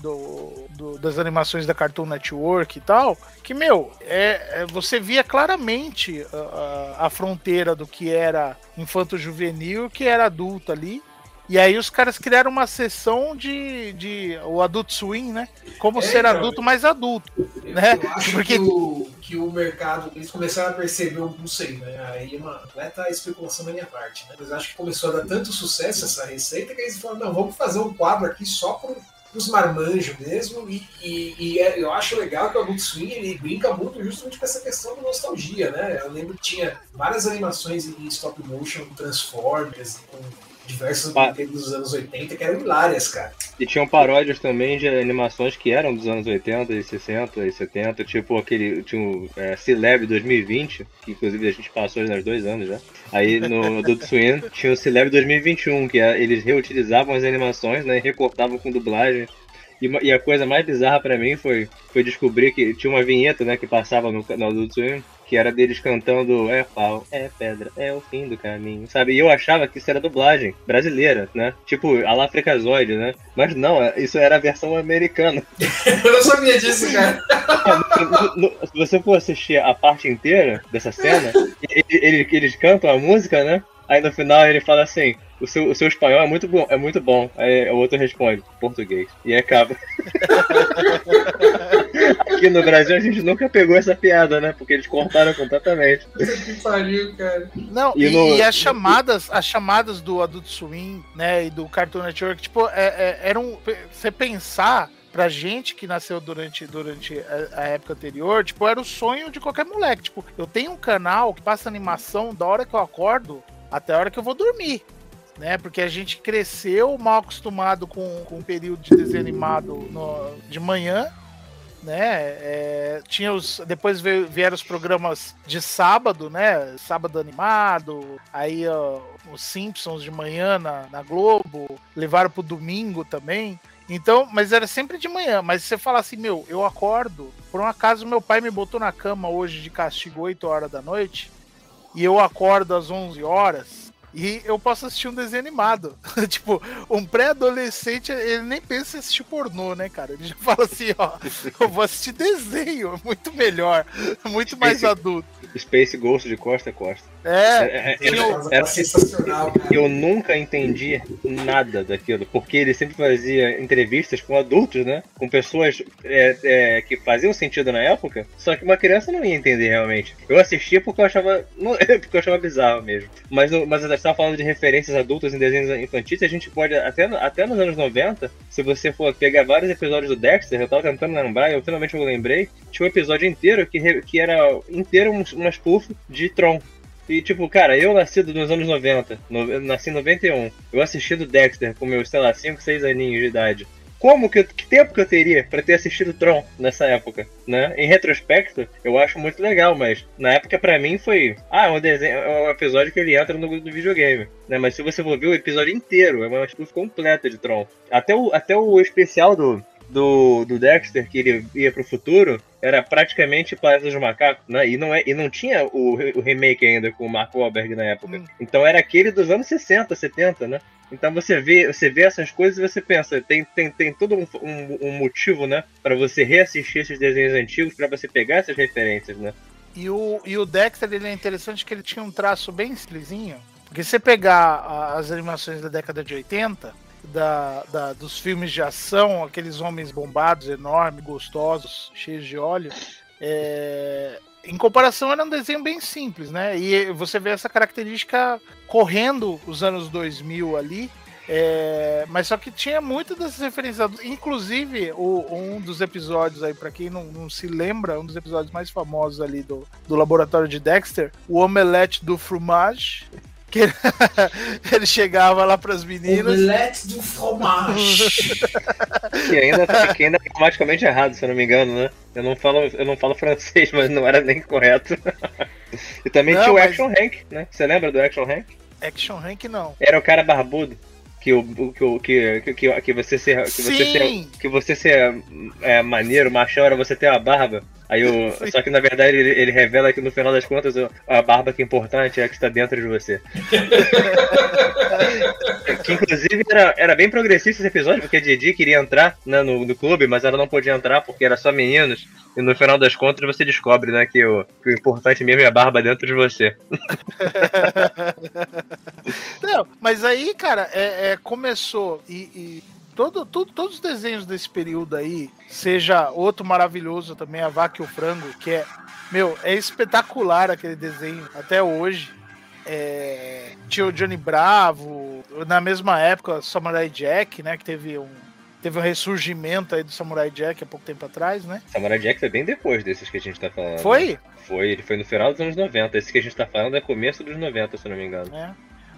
do, do, das animações da Cartoon Network e tal, que, meu, é, é você via claramente a, a, a, fronteira do que era infanto-juvenil e o que era adulto ali. E aí os caras criaram uma sessão de, de o Adult Swim, né? Como é, ser então, adulto mais adulto, eu, né? Eu acho Porque... que, o, que o mercado, eles começaram a perceber, não sei, né? Aí é uma completa especulação da minha parte, né? Mas acho que começou a dar tanto sucesso essa receita que eles falaram, não, vamos fazer um quadro aqui só pro, os marmanjos mesmo, e, e, e é, eu acho legal que o Adult Swing ele brinca muito justamente com essa questão da nostalgia, né? Eu lembro que tinha várias animações em stop motion, com Transformers, com diversos brinquedos dos anos 80 que eram hilárias, cara. E tinham paródias também de animações que eram dos anos 80 e 60 e 70, tipo aquele. Tinha o é, C-Lab 2020, que inclusive a gente passou nos dois anos já. Aí no (laughs) Adult Swim tinha o C-Lab 2021, que é, eles reutilizavam as animações, né? E recortavam com dublagem. E, e, a coisa mais bizarra para mim foi, foi descobrir que tinha uma vinheta, né, que passava no, no Adult Swim, que era deles cantando É pau, é pedra, é o fim do caminho, sabe? E eu achava que isso era dublagem brasileira, né? Tipo, a lá Freakazoid, né? Mas não, é, isso era a versão americana. (laughs) eu não sabia disso, cara. (laughs) se você for assistir a parte inteira dessa cena, eles, eles cantam a música, né? Aí no final ele fala assim: o seu, o seu espanhol é muito bom, é muito bom. Aí o outro responde, português. E acaba. (laughs) Aqui no Brasil a gente nunca pegou essa piada, né? Porque eles cortaram completamente. que pariu, cara. Não, e, e, no... e, as chamadas, as chamadas do Adult Swim, né, e do Cartoon Network, tipo, é, é, eram. Você pensar pra gente que nasceu durante, durante a, a, época anterior, tipo, era o sonho de qualquer moleque. Tipo, eu tenho um canal que passa animação da hora que eu acordo até a hora que eu vou dormir né? Porque a gente cresceu mal acostumado com, com o período de desenho animado no, de manhã, né? É, tinha os, depois vieram os programas de sábado, né? Sábado animado, aí ó, os Simpsons de manhã na, na Globo, levaram pro domingo também. Então, mas era sempre de manhã. Mas você fala assim, meu, eu acordo. Por um acaso, meu pai me botou na cama hoje de castigo 8 horas da noite. E eu acordo às 11 horas e eu posso assistir um desenho animado. (laughs) tipo, um pré-adolescente, ele nem pensa em assistir pornô, né, cara? Ele já (laughs) fala assim, ó, eu vou assistir desenho, é muito melhor, (laughs) muito mais Space- adulto. Space Ghost de costa a costa. É, É, tinha o- era- sensacional, cara. Eu nunca entendi nada daquilo, porque ele sempre fazia entrevistas com adultos, né? Com pessoas é, é, que faziam sentido na época, só que uma criança não ia entender realmente. Eu assistia porque eu achava, não, (laughs) porque eu achava bizarro mesmo. Mas, o- mas eu estava falando de referências adultas em desenhos infantis, a gente pode, até, até nos anos 90, se você for pegar vários episódios do Dexter, eu tava tentando lembrar, e eu finalmente eu lembrei, tinha um episódio inteiro que, que era inteiro um- uma spoof de Tron. E tipo, cara, eu nascido nos anos 90, no- nasci em 91, eu assisti do Dexter com meus, sei lá, 5, 6 aninhos de idade. Como que, eu- que tempo que eu teria pra ter assistido Tron nessa época, né? Em retrospecto, eu acho muito legal, mas na época pra mim foi, ah, um desenho, é um episódio que ele entra no, videogame, né? Mas se você for ver o episódio inteiro, é uma spoof completa de Tron. Até o, até o especial do, do, do Dexter, que ele ia pro futuro, era praticamente Planeta dos Macacos, né? E não, é, e não tinha o, o remake ainda com o Mark Wahlberg na época. Hum. Então era aquele dos anos 60, 70, né? Então você vê, você vê essas coisas e você pensa, tem, tem, tem todo um, um, um motivo, né? Pra você reassistir esses desenhos antigos, pra você pegar essas referências, né? E o, e o Dexter, ele é interessante que ele tinha um traço bem simplesinho. Porque se você pegar as animações da década de 80, da, da- dos filmes de ação, aqueles homens bombados, enormes, gostosos, cheios de óleo, é, em comparação era um desenho bem simples, né? E você vê essa característica correndo os anos 2000 ali, é, mas só que tinha muitas dessas referências. Inclusive, o- um dos episódios aí, pra quem não, não se lembra, um dos episódios mais famosos ali do, do laboratório de Dexter, o Omelete do Fromage. Que ele, (laughs) ele chegava lá pras meninas. Omelete do fromage. (laughs) Que ainda, que ainda é gramaticalmente errado, se eu não me engano, né? Eu não falo, eu não falo (laughs) francês, mas não era nem correto. E também Não, tinha o mas- Action Hank, né? Você lembra do Action Hank? Action Rank não. Era o cara barbudo. Que, o, que, o- que, que, que, você ser. Que você ser, Sim! que você ser é, maneiro, machão, era você ter uma barba. Aí o, (laughs) só que na verdade ele, ele revela que no final das contas a barba que é importante é a que está dentro de você. (laughs) que inclusive era, era bem progressista esse episódio, porque a Didi queria entrar né, no, no clube, mas ela não podia entrar porque era só meninos. E no final das contas você descobre né, que, o, que o importante mesmo é a barba dentro de você. (laughs) Não, mas aí, cara, é, é, começou e, e todo, tudo- todos os desenhos desse período aí, seja outro maravilhoso também, a Vaca e o Frango, que é, meu, é espetacular aquele desenho até hoje. É, tinha o Johnny Bravo, na mesma época, Samurai Jack, né, que teve um teve um ressurgimento aí do Samurai Jack há pouco tempo atrás, né? Samurai Jack foi bem depois desses que a gente tá falando. Foi? Foi, ele foi no final dos anos 90. Esse que a gente tá falando é começo dos 90, se não me engano. É.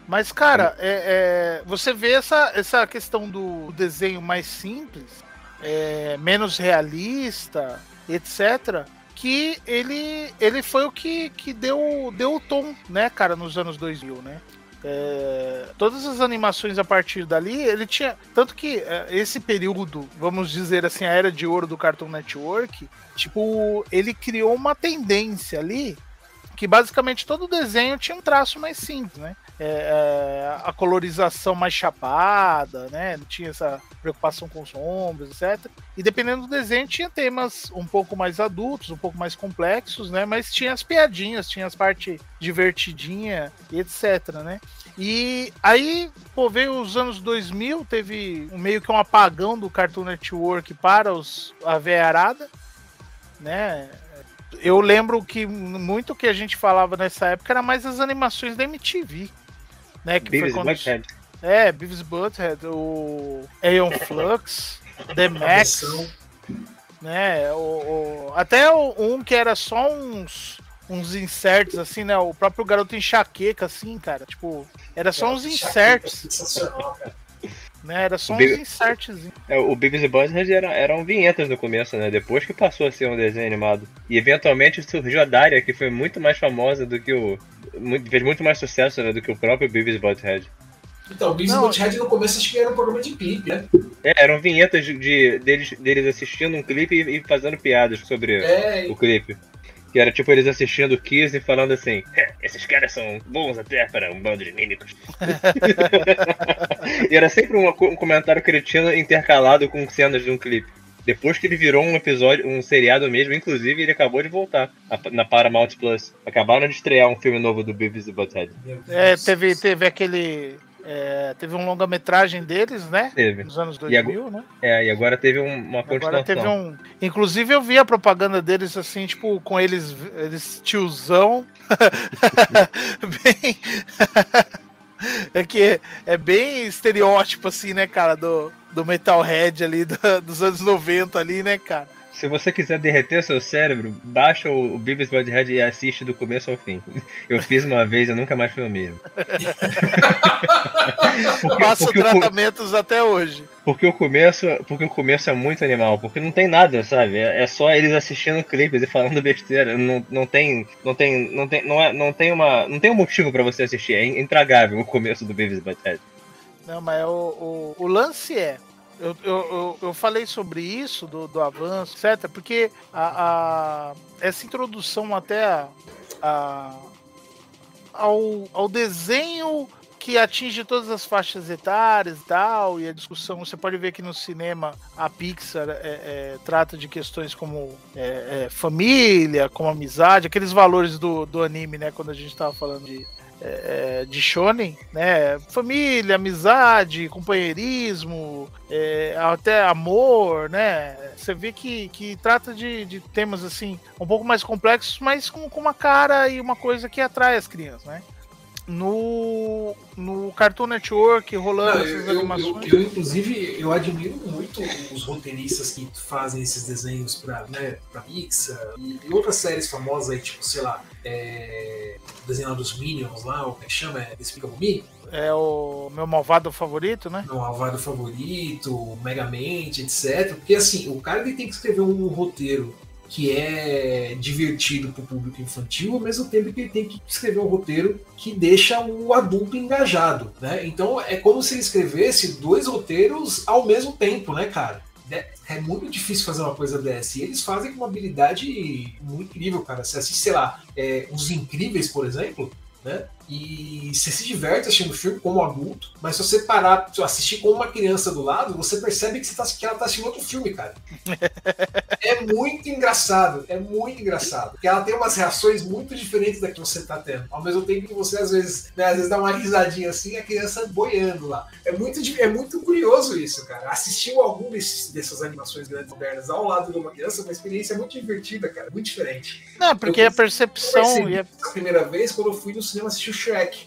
Mas, cara, é, é, você vê essa, essa questão do desenho mais simples, é, menos realista, etc., que ele, ele foi o que, que deu, deu o tom, né, cara, nos anos 2000, né? É, todas as animações a partir dali, ele tinha. Tanto que é, esse período, vamos dizer assim, a era de ouro do Cartoon Network, tipo, ele criou uma tendência ali que basicamente todo desenho tinha um traço mais simples, né? É, é, a colorização mais chapada, né? Não tinha essa preocupação com sombras, etc. E dependendo do desenho, tinha temas um pouco mais adultos, um pouco mais complexos, né? Mas tinha as piadinhas, tinha as partes divertidinha e etc, né? E aí, pô, veio os anos 2000, teve meio que um apagão do Cartoon Network para os, a veiarada, né? Eu lembro que muito que a gente falava nessa época era mais as animações da MTV, né? Que Beavis foi quando... Butthead. É, Beavis Butthead, o Aeon Flux, The Max, né? O, o- até o- um que era só uns uns inserts assim, né? O próprio garoto enxaqueca assim, cara, tipo, era só uns inserts, Sensacional, cara. Né? Era só O uns Beavis- inserts. É, o Beavis e Butthead era, eram vinhetas no começo, né? Depois que passou a ser um desenho animado. E eventualmente surgiu a Daria, que foi muito mais famosa do que o. muito- fez muito mais sucesso né, do que o próprio Beavis e Butthead. Então, o Beavis Não, Butthead no começo acho que era um programa de clipe, né? É, eram vinhetas de, de- deles, deles assistindo um clipe e, e fazendo piadas sobre É, o clipe. Que era tipo eles assistindo o Kiss e falando assim: esses caras são bons até para um bando de mímicos. (laughs) e era sempre um, um comentário cretino intercalado com cenas de um clipe. Depois que ele virou um episódio, um seriado mesmo, inclusive ele acabou de voltar na Paramount Plus. Acabaram de estrear um filme novo do Beavis e Butthead. É, teve, teve aquele. É, teve um longa-metragem deles, né? Teve. Nos anos E 2000, né? É, e agora teve um- uma continuação. Agora teve um. Inclusive eu vi a propaganda deles assim, tipo, com eles, eles tiozão. (laughs) bem. (laughs) é que é bem estereótipo, assim, né, cara, do, do Metalhead ali, do- dos anos 90 ali, né, cara? Se você quiser derreter seu cérebro, baixa o, o Beavis e Butthead e assiste do começo ao fim. (laughs) Eu fiz uma vez, eu nunca mais fui o mesmo. (laughs) Porque- Passa porque o tratamentos até hoje. Porque o começo, porque o começo é muito animal, porque não tem nada, sabe? É, é só eles assistindo clipes e falando besteira. Não, não tem, não tem, não tem, não é, não tem uma, não tem um motivo pra você assistir. É intragável o começo do Beavis Butthead. Não, mas o, o, o lance é. Eu, eu, eu, falei sobre isso, do, do avanço, etc., porque a, a- essa introdução até a, a- ao, ao desenho que atinge todas as faixas etárias e tal, e a discussão, você pode ver que no cinema a Pixar é, é, trata de questões como é, é, família, como amizade, aqueles valores do, do anime, né, quando a gente tava falando de, é, de shonen, né? Família, amizade, companheirismo, é, até amor, né? Você vê que, que trata de, de temas assim um pouco mais complexos, mas com, com uma cara e uma coisa que atrai as crianças, né? No, no Cartoon Network rolando Não, essas eu, eu- animações. eu, inclusive, eu admiro muito os roteiristas que fazem esses desenhos pra, né, pra Pixar e, e outras séries famosas aí, tipo, sei lá, é, o desenho dos Minions lá, o que é que chama? É Despicable Me? É o meu malvado favorito, né? Meu Malvado Favorito, Megamente, etc. Porque assim, o cara ele tem que escrever um roteiro que é divertido para o público infantil, ao mesmo tempo que ele tem que escrever um roteiro que deixa o adulto engajado, né? Então é como se ele escrevesse dois roteiros ao mesmo tempo, né, cara? É- É muito difícil fazer uma coisa dessa. E eles fazem com uma habilidade muito incrível, cara. Você assiste, sei lá, é, Os Incríveis, por exemplo, né? E você se diverte assistindo o filme como adulto, mas se você parar pra assistir com uma criança do lado, você percebe que, você tá, que ela tá assistindo outro filme, cara. (laughs) é muito engraçado, é muito engraçado. Porque ela tem umas reações muito diferentes da que você tá tendo. Ao mesmo tempo que você, às vezes, né, às vezes dá uma risadinha assim e a criança boiando lá. É muito, é muito curioso isso, cara. Assistir algum desses, dessas animações grandes modernas ao lado de uma criança é uma experiência muito divertida, cara. Muito diferente. Não, porque Eu a percepção percebi e a primeira vez quando eu fui no cinema assistir Shrek.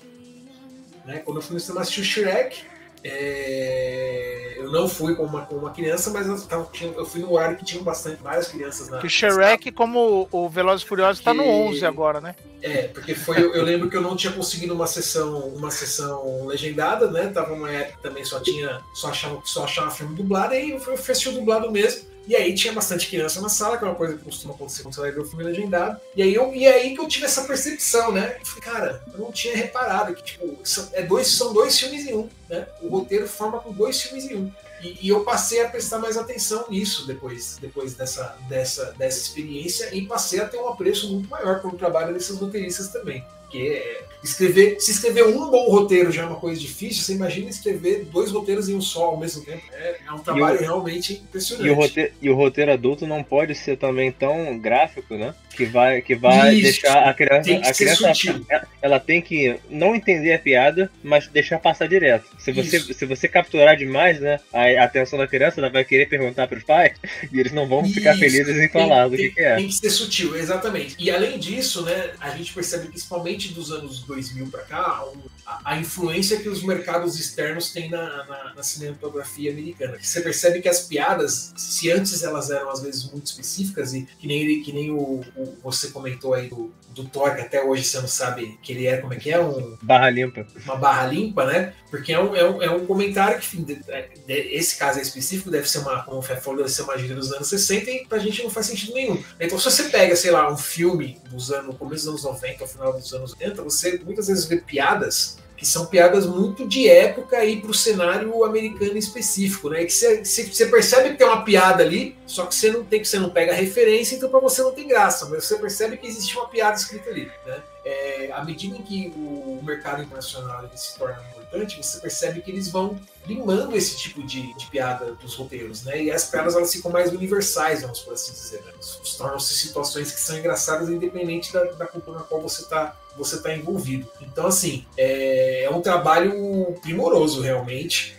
Né? Quando eu fui no cinema assistir Shrek, é, eu não fui com uma, com uma criança, mas eu, tava- tinha- eu fui no horário que tinham bastante, várias crianças na que Shrek, como o Velozes e Furiosos, tá no Que- 11 agora, né? É, porque foi, eu, eu lembro que eu não tinha conseguido uma sessão, uma sessão legendada, né? Tava uma época que também só tinha, só achava, só achava filme dublado, fui eu fui assistir o dublado mesmo. E aí tinha bastante criança na sala, que é uma coisa que costuma acontecer quando você vai ver o filme legendado. E aí, eu, e aí que eu tive essa percepção, né? Eu falei, cara, eu não tinha reparado que, tipo, são, é dois, são dois filmes em um, né? O roteiro forma com dois filmes em um. E, e eu passei a prestar mais atenção nisso depois, depois dessa, dessa, dessa experiência e passei a ter um apreço muito maior pelo trabalho desses roteiristas também. Porque escrever, se escrever um bom roteiro já é uma coisa difícil, você imagina escrever dois roteiros em um só ao mesmo tempo. É, é um trabalho realmente impressionante. E o, roteiro, e o roteiro adulto não pode ser também tão gráfico, né? Que vai, que vai Isso. deixar a criança. A criança ela, ela tem que não entender a piada, mas deixar passar direto. Se você, Isso. se você capturar demais, né? A, atenção da criança, ela vai querer perguntar pros pais (laughs) e eles não vão ficar Isso. felizes em Tem- falar do tem, que, que é. Tem que ser sutil, exatamente. E além disso, né, a gente percebe principalmente dos anos 2000 para cá a, a influência que os mercados externos têm na, na, na cinematografia americana. Você percebe que as piadas, se antes elas eram às vezes muito específicas e que nem, que nem o, o- você comentou aí do, do Thor, que até hoje você não sabe que ele é, como é que é, um, Barra limpa. uma barra limpa, né? Porque é um, é um, é um comentário que, enfim, de- de- esse caso é específico, deve ser uma, como o Fé falou, deve ser uma gíria dos anos 60 e pra gente não faz sentido nenhum. Então, se você pega, sei lá, um filme dos anos, começo dos anos 90, ao final dos anos 80, você muitas vezes vê piadas que são piadas muito de época e pro cenário americano específico, né? Que você, percebe que tem uma piada ali, só que você não tem, que você não pega referência, então pra você não tem graça, mas você percebe que existe uma piada escrita ali, né? É, à medida em que o mercado internacional se torna importante, você percebe que eles vão limando esse tipo de, de piada dos roteiros, né? E as piadas elas ficam mais universais, vamos por assim dizer. Né? Tornam-se situações que são engraçadas independente da, da cultura na qual você está você tá envolvido. Então, assim, é, é um trabalho primoroso, realmente.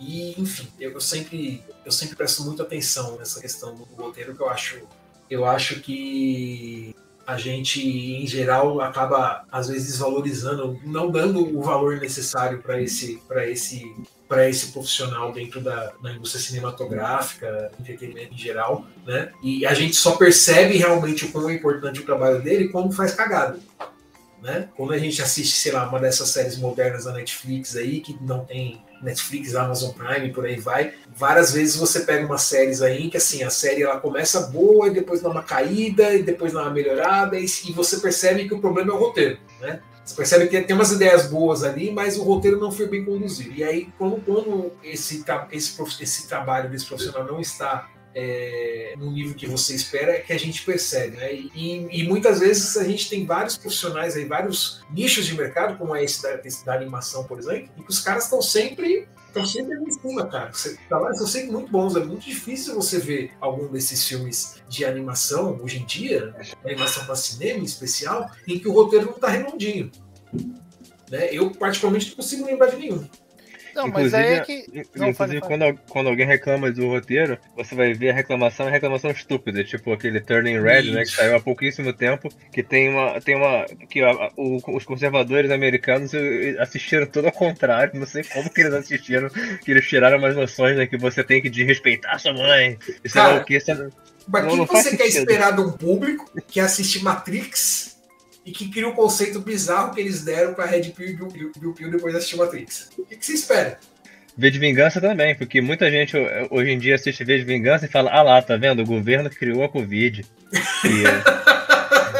E, enfim, eu sempre, eu sempre presto muita atenção nessa questão do roteiro, que eu acho, eu acho que a gente, em geral, acaba às vezes desvalorizando, não dando o valor necessário para esse, para esse, para esse profissional dentro da, da indústria cinematográfica, entretenimento em geral, né? E a gente só percebe realmente o quão é importante o trabalho dele quando faz cagada. Né? Quando a gente assiste, sei lá, uma dessas séries modernas da Netflix aí, que não tem Netflix, Amazon Prime, por aí vai. Várias vezes você pega umas séries aí que assim, a série ela começa boa e depois dá uma caída e depois dá uma melhorada e, você percebe que o problema é o roteiro, né? Você percebe que tem umas ideias boas ali, mas o roteiro não foi bem conduzido. E aí, quando, quando esse, esse, esse trabalho desse profissional não está é, no nível que você espera é que a gente percebe, né? E, e, muitas vezes a gente tem vários profissionais aí, vários nichos de mercado, como é esse da, esse da animação, por exemplo, e que os caras estão sempre estão sempre ali em cima, cara. Os trabalhos são sempre muito bons. É muito difícil você ver algum desses filmes de animação hoje em dia, animação para cinema em especial, em que o roteiro não está redondinho. Né? Eu, particularmente, não consigo lembrar de nenhum. Não, inclusive, mas aí é que. Não, inclusive, quando, quando alguém reclama do roteiro, você vai ver a reclamação, a reclamação estúpida, tipo aquele Turning Red, Isso. né? Que saiu há pouquíssimo tempo, que tem uma. Tem uma que a, o, os conservadores americanos assistiram tudo ao contrário. Não sei como que eles assistiram, que eles tiraram umas noções, né? Que você tem que respeitar sua mãe. Isso é o que. Mas o que você quer esperar de um público que assiste Matrix e que cria um conceito bizarro que eles deram para Red Pill e Bill Pill depois de assistir Matrix. O que, que você espera? V de Vingança também, porque muita gente hoje em dia assiste V de Vingança e fala: ah lá, tá vendo? O governo criou a Covid. E, (laughs)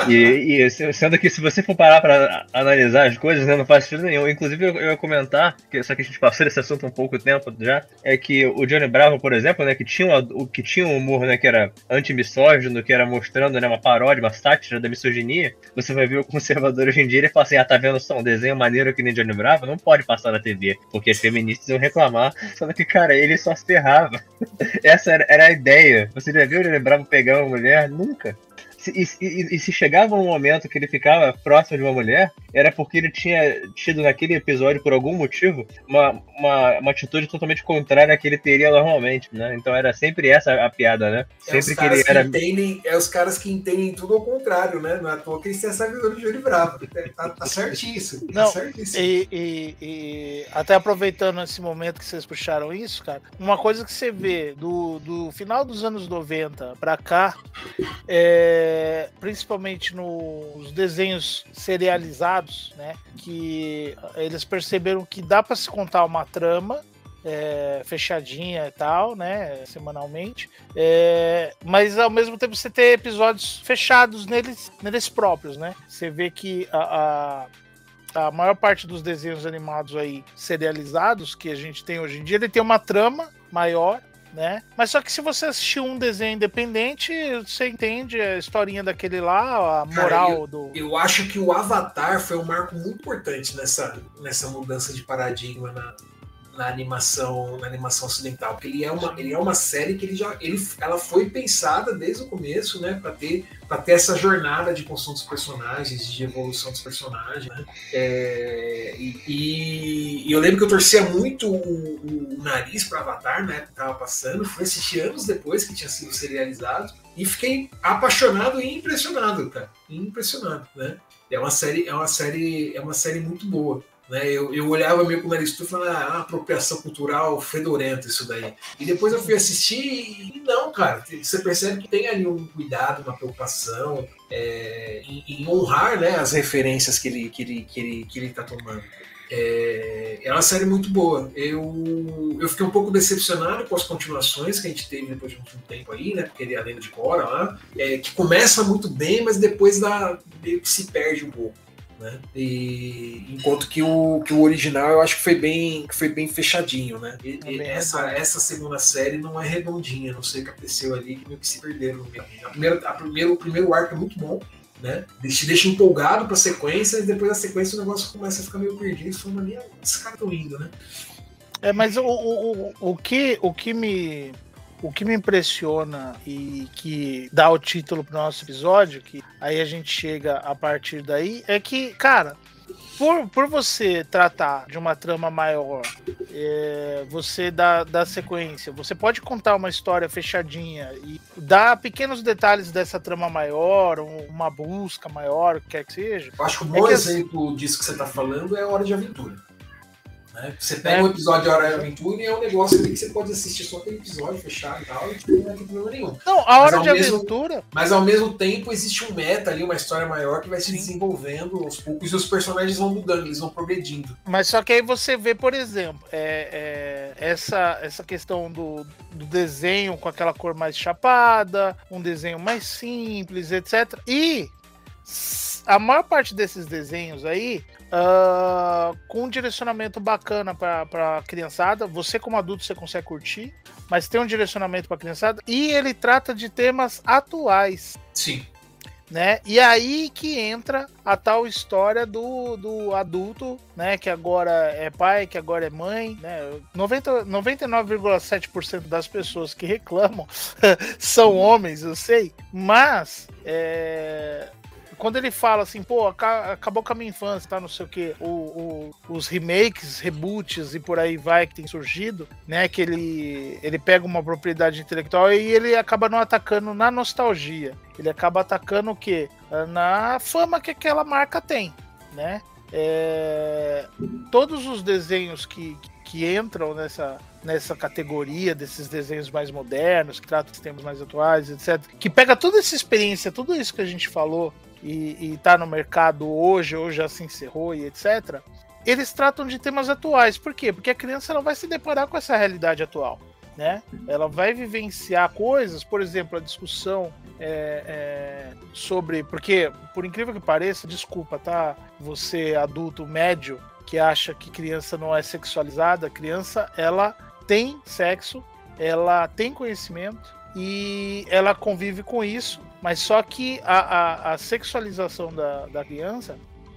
e, e, sendo que se você for parar para analisar as coisas, né, não faz sentido nenhum. Inclusive, eu, eu ia comentar, que, só que a gente passou desse assunto um pouco tempo já, é que o Johnny Bravo, por exemplo, né, que tinha, o, que tinha um humor né, que era anti-misógino, que era mostrando né, uma paródia, uma sátira da misoginia, você vai ver o conservador hoje em dia e fala assim: ah, tá vendo só um desenho maneiro que nem Johnny Bravo? Não pode passar na TV, porque as feministas iam reclamar. Só que, cara, ele só se ferrava. (laughs) Essa era, era a ideia. Você já viu o Johnny Bravo pegar uma mulher? Nunca e, e, e, se chegava um momento que ele ficava próximo de uma mulher, era porque ele tinha tido naquele episódio, por algum motivo, uma, uma, uma atitude totalmente contrária à que ele teria normalmente, né? Então era sempre essa a piada, né? É sempre que ele era. Que entendem, é os caras que entendem tudo ao contrário, né? Não é à toa que eles têm essa visão de Júlio Bravo. Tá, tá certíssimo. Tá Não, certíssimo. E, e, e, até aproveitando esse momento que vocês puxaram isso, cara, uma coisa que você vê do, do final dos anos 90 pra cá é é, principalmente nos desenhos serializados, né? Que eles perceberam que dá para se contar uma trama é, fechadinha e tal, né? Semanalmente. É, mas ao mesmo tempo você ter episódios fechados neles, neles próprios, né? Você vê que a, a, a, maior parte dos desenhos animados aí serializados que a gente tem hoje em dia, ele tem uma trama maior né? Mas só que se você assistir um desenho independente, você entende a historinha daquele lá, a moral Cara, eu, do. Eu acho que o Avatar foi um marco muito importante nessa, nessa mudança de paradigma na, na animação na animação ocidental porque ele é uma ele é uma série que ele já ele, ela foi pensada desde o começo né para ter para ter essa jornada de construção dos personagens de evolução dos personagens né? é, e, e, eu lembro que eu torcia muito o, o nariz para Avatar né que tava passando fui assistir anos depois que tinha sido serializado e fiquei apaixonado e impressionado cara impressionado né é uma série é uma série é uma série muito boa né? Eu, eu olhava meio com o nariz e falava, ah, apropriação cultural fedorenta isso daí. E depois eu fui assistir e não, cara, você percebe que tem ali um cuidado, uma preocupação é, em, em, honrar né, as referências que ele, que ele, que ele, que ele tá tomando. É, é uma série muito boa. Eu, eu fiquei um pouco decepcionado com as continuações que a gente teve depois de um tempo aí, né? Porque ele é a lenda de Cora lá, é, que começa muito bem, mas depois dá, meio que se perde um pouco. Né? E, enquanto que o, que o original eu acho que foi bem, que foi bem fechadinho, né? E, e essa, essa segunda série não é redondinha, não sei o que aconteceu ali, que meio que se perderam no meio. A primeira, a primeiro, o primeiro arco é muito bom, né? Te deixa empolgado pra sequência e depois da sequência o negócio começa a ficar meio perdido. Fala, ali, esses caras estão indo, né? É, mas o, o, o, o, que, o que me. O que me impressiona e que dá o título pro nosso episódio, que aí a gente chega a partir daí, é que, cara, por, por você tratar de uma trama maior, é, você dá, dá sequência, você pode contar uma história fechadinha e dar pequenos detalhes dessa trama maior, uma busca maior, o que quer que seja. Eu acho que um É bom que exemplo disso que você está falando é Hora de Aventura. Né? Você pega um episódio de Hora de Aventura e é um negócio ali que você pode assistir só aquele episódio, fechar e tal, e tipo, não tem problema nenhum. Não, a hora de mesmo- aventura. Mas ao mesmo tempo existe um meta ali, uma história maior que vai se Sim. desenvolvendo aos poucos e os personagens vão mudando, eles vão progredindo. Mas só que aí você vê, por exemplo, é, é, essa, essa questão do, do desenho com aquela cor mais chapada, um desenho mais simples, etc. E a maior parte desses desenhos aí, ah, com um direcionamento bacana para a criançada, você como adulto você consegue curtir, mas tem um direcionamento para criançada e ele trata de temas atuais Sim. né? E aí que entra a tal história do, do adulto, né? Que agora é pai, que agora é mãe, né? 90 99,7% das pessoas que reclamam (laughs) são homens, eu sei, mas é, quando ele fala assim, pô, aca- acabou com a minha infância, tá? Não sei o que, os remakes, reboots e por aí vai que tem surgido, né? Que ele, ele pega uma propriedade intelectual e ele acaba não atacando na nostalgia. Ele acaba atacando o quê? Na fama que aquela marca tem, né? É, Todos os desenhos que, que entram nessa, nessa categoria desses desenhos mais modernos, que tratam os temas mais atuais, etc., que pega toda essa experiência, tudo isso que a gente falou e, e tá no mercado hoje, ou já se encerrou e etc., eles tratam de temas atuais. Por quê? Porque a criança ela vai se deparar com essa realidade atual. Né? Ela vai vivenciar coisas, por exemplo, a discussão é, é, sobre. Porque, por incrível que pareça, desculpa, tá? Você adulto médio que acha que criança não é sexualizada, criança ela tem sexo, ela tem conhecimento e ela convive com isso, mas só que a, a, a sexualização da, da criança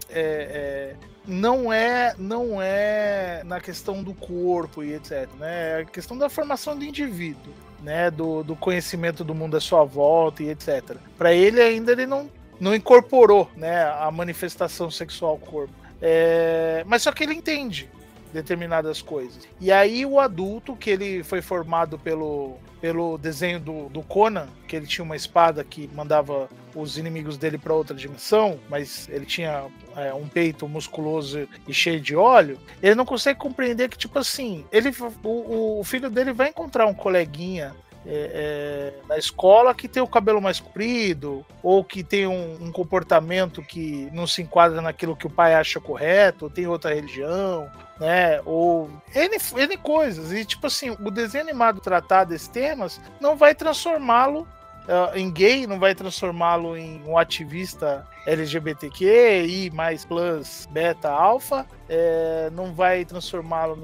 é, é, não é não é na questão do corpo e etc, né? É a questão da formação do indivíduo, né? Do, do conhecimento do mundo à sua volta e etc. Para ele ainda ele não não incorporou, né? A manifestação sexual ao corpo. É, mas só que ele entende determinadas coisas. E aí o adulto, que ele foi formado pelo, pelo desenho do, do Conan, que ele tinha uma espada que mandava os inimigos dele para outra dimensão, mas ele tinha é, um peito musculoso e cheio de óleo, ele não consegue compreender que, tipo assim, ele, o, o filho dele vai encontrar um coleguinha é, é, na escola que tem o cabelo mais comprido, ou que tem um, um, comportamento que não se enquadra naquilo que o pai acha correto, ou tem outra religião, né? Ou N, N coisas. E, tipo assim, o desenho animado tratar desses temas não vai transformá-lo uh, em gay, não vai transformá-lo em um ativista LGBTQ e mais plus beta alfa, é, não vai transformá-lo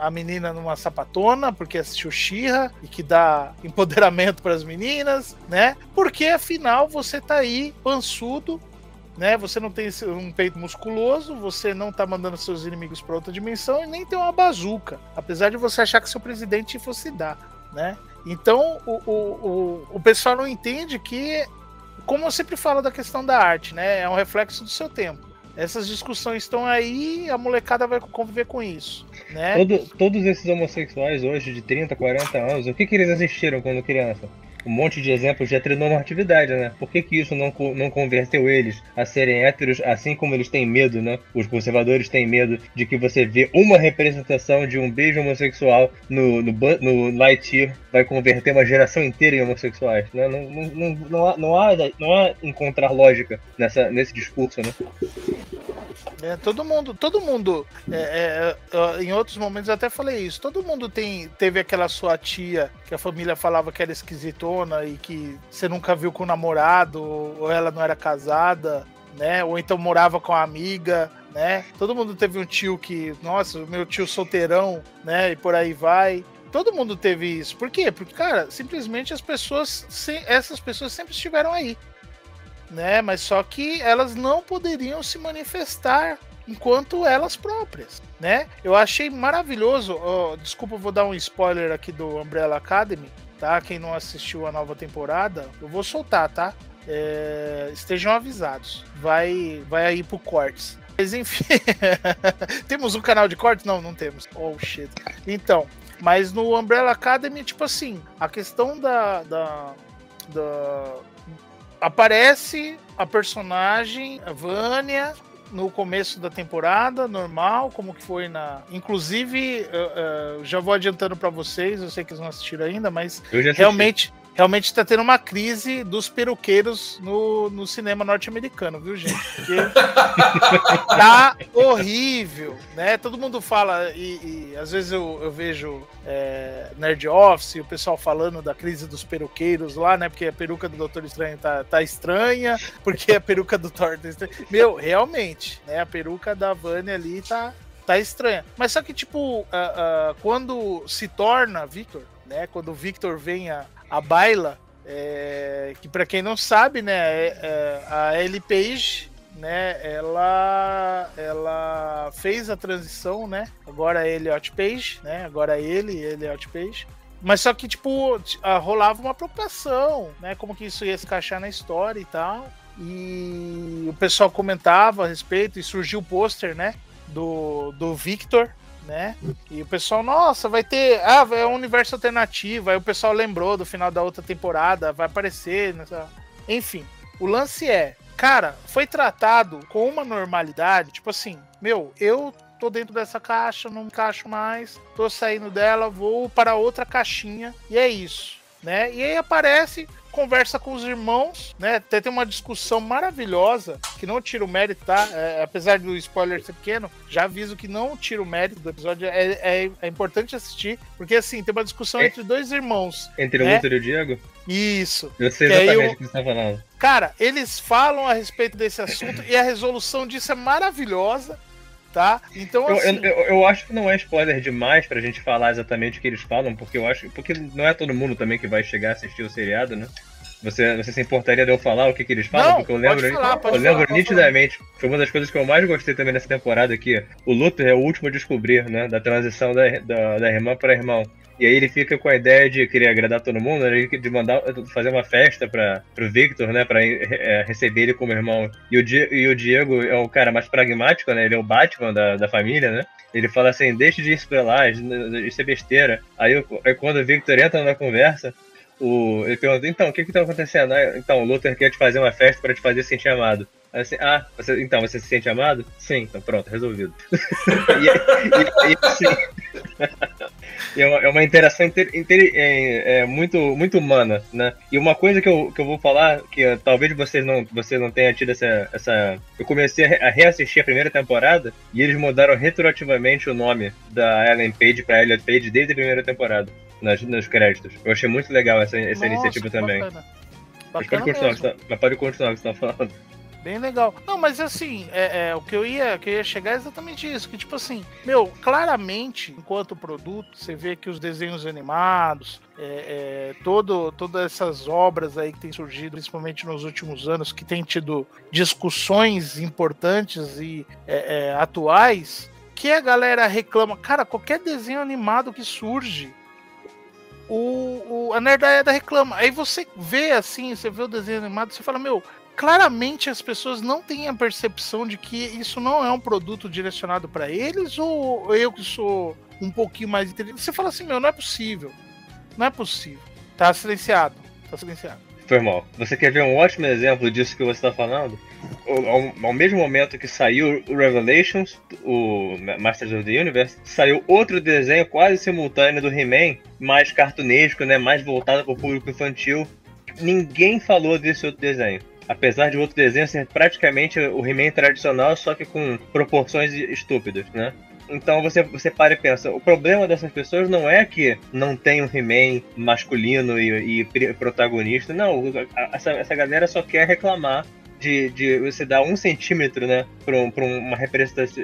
a menina numa sapatona porque assistiu Xirra e que dá (laughs) empoderamento para as meninas, né? Porque afinal você tá aí pançudo né? Você não tem um peito musculoso, você não tá mandando seus inimigos para outra dimensão e nem tem uma bazuca, apesar de você achar que seu presidente fosse dar, né? Então o, o, o, o pessoal não entende que, como eu sempre falo da questão da arte, né? É um reflexo do seu tempo. Essas discussões estão aí, a molecada vai conviver com isso, né? Todo, todos esses homossexuais hoje de 30, 40 anos, o que, que eles assistiram quando criança? Um monte de exemplos de heteronormatividade, né? Por que, que isso não, não converteu eles a serem héteros, assim como eles têm medo, né? Os conservadores têm medo de que você vê uma representação de um beijo homossexual no, no, no Lightyear vai converter uma geração inteira em homossexuais, né? Não, não, não, não, há, não, há, não há encontrar lógica nessa, nesse discurso, né? É, todo mundo, todo mundo, é, é, em outros momentos eu até falei isso, todo mundo tem, teve aquela sua tia que a família falava que era esquisitona e que você nunca viu com o namorado, ou ela não era casada, né? Ou então morava com a amiga, né? Todo mundo teve um tio que, nossa, meu tio solteirão, né? E por aí vai. Todo mundo teve isso. Por quê? Porque, cara, simplesmente as pessoas, essas pessoas sempre estiveram aí. Né? Mas só que elas não poderiam se manifestar enquanto elas próprias, né? Eu achei maravilhoso. Oh, desculpa, vou dar um spoiler aqui do Umbrella Academy, tá? Quem não assistiu a nova temporada, eu vou soltar, tá? É, estejam avisados. Vai, vai aí pro cortes. Mas enfim, (laughs) temos um canal de cortes? Não, não temos. Oh shit. Então, mas no Umbrella Academy, tipo assim, a questão da, da, da aparece a personagem, a Vânia, no começo da temporada, normal, como que foi na. Inclusive, uh, uh, já vou adiantando para vocês, eu sei que eles não assistiram ainda, mas realmente realmente está tendo uma crise dos peruqueiros no, no cinema norte-americano, viu, gente? Porque (laughs) tá horrível, né? Todo mundo fala, e, e às vezes eu, eu vejo é, Nerd Office, o pessoal falando da crise dos peruqueiros lá, né? Porque a peruca do Doutor Estranho tá, tá estranha, porque a peruca do Thor tá estranha. Meu, realmente, né? A peruca da Vânia ali tá, tá estranha. Mas só que, tipo, uh, uh, quando se torna Victor, né? Quando o Victor vem a, a baila, é, que para quem não sabe, né, é, é, a Page, né, ela, ela fez a transição, né, agora é Elliot Page, né, agora é ele, Elliot Page, mas só que, tipo, rolava uma preocupação, né, como que isso ia se encaixar na história e tal, e o pessoal comentava a respeito, e surgiu o pôster, né, do, do Victor, né? E o pessoal, nossa, vai ter. Ah, é um universo alternativo. Aí o pessoal lembrou do final da outra temporada, vai aparecer. Nessa... Enfim, o lance é, cara, foi tratado com uma normalidade, tipo assim, meu, eu tô dentro dessa caixa, não encaixo mais, tô saindo dela, vou para outra caixinha, e é isso, né? E aí aparece conversa com os irmãos, né? Até tem uma discussão maravilhosa, que não tira o mérito, tá? É, apesar do spoiler ser pequeno, já aviso que não tira o mérito do episódio. É, é, é importante assistir, porque assim, tem uma discussão é, entre dois irmãos. Entre né? o Luther e o Diego? Isso. Eu sei exatamente o que você tá falando. Cara, eles falam a respeito desse assunto e a resolução disso é maravilhosa tá? Então, assim... eu, eu, eu, acho que não é spoiler demais pra gente falar exatamente o que eles falam, porque eu acho. Porque não é todo mundo também que vai chegar a assistir o seriado, né? Você, você se importaria de eu falar o que, que eles falam? Não, porque eu lembro, falar, eu lembro falar, nitidamente. Foi uma das coisas que eu mais gostei também nessa temporada aqui. O Luther é o último a descobrir, né? Da transição da, da, da irmã para irmão. E aí ele fica com a ideia de querer agradar todo mundo, né? de mandar fazer uma festa para pro Victor, né? Para é, receber ele como irmão. E o, Di, e o Diego é o cara mais pragmático, né? Ele é o Batman da, da família, né? Ele fala assim, deixe de ir pra lá, isso é besteira. Aí, aí quando o Victor entra na conversa, o, ele pergunta, então, o que que tá acontecendo? Ah, então, o Luther quer te fazer uma festa para te fazer sentir amado. Assim, ah, você, então, você se sente amado? Sim, então pronto, resolvido. (laughs) e, e, e, assim, (laughs) é, uma, é uma interação inter, inter, é, é, muito, muito humana, né? E uma coisa que eu, que eu vou falar, que uh, talvez vocês não, vocês não tenham tido essa, essa... Eu comecei a reassistir a primeira temporada e eles mudaram retroativamente o nome da Ellen Page pra Elliot Page desde a primeira temporada, nas, nos créditos. Eu achei muito legal essa, essa Nossa, iniciativa também. Bacana. Bacana mas pode continuar, tá, mas pode continuar o que você tá falando. Bem legal. Não, mas assim, é, é, o que eu, ia, que eu ia chegar é exatamente isso. Que, tipo assim, meu, claramente, enquanto produto, você vê que os desenhos animados, é, é, todo, todas essas obras aí que têm surgido, principalmente nos últimos anos, que têm tido discussões importantes e é, é, atuais, que a galera reclama. Cara, qualquer desenho animado que surge, o, o, a Nerdaiada reclama. Aí você vê assim, você vê o desenho animado, você fala, meu, claramente as pessoas não têm a percepção de que isso não é um produto direcionado para eles, ou eu que sou um pouquinho mais inteligente. Você fala assim, meu, não é possível. Não é possível. Tá silenciado. Tá silenciado. Foi mal. Você quer ver um ótimo exemplo disso que você está falando? Ao, ao, mesmo momento que saiu o Revelations, o Masters of the Universe, saiu outro desenho quase simultâneo do He-Man, mais cartunesco, né, mais voltado para o público infantil. Ninguém falou desse outro desenho apesar de outro desenho ser praticamente o He-Man tradicional, só que com proporções estúpidas, né? Então você, você para e pensa, o problema dessas pessoas não é que não tem um He-Man masculino e, e, protagonista, não, essa, essa galera só quer reclamar de, de você dar um centímetro, né, para um, uma,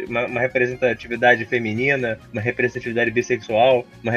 uma, uma, representatividade feminina, uma representatividade bissexual, uma,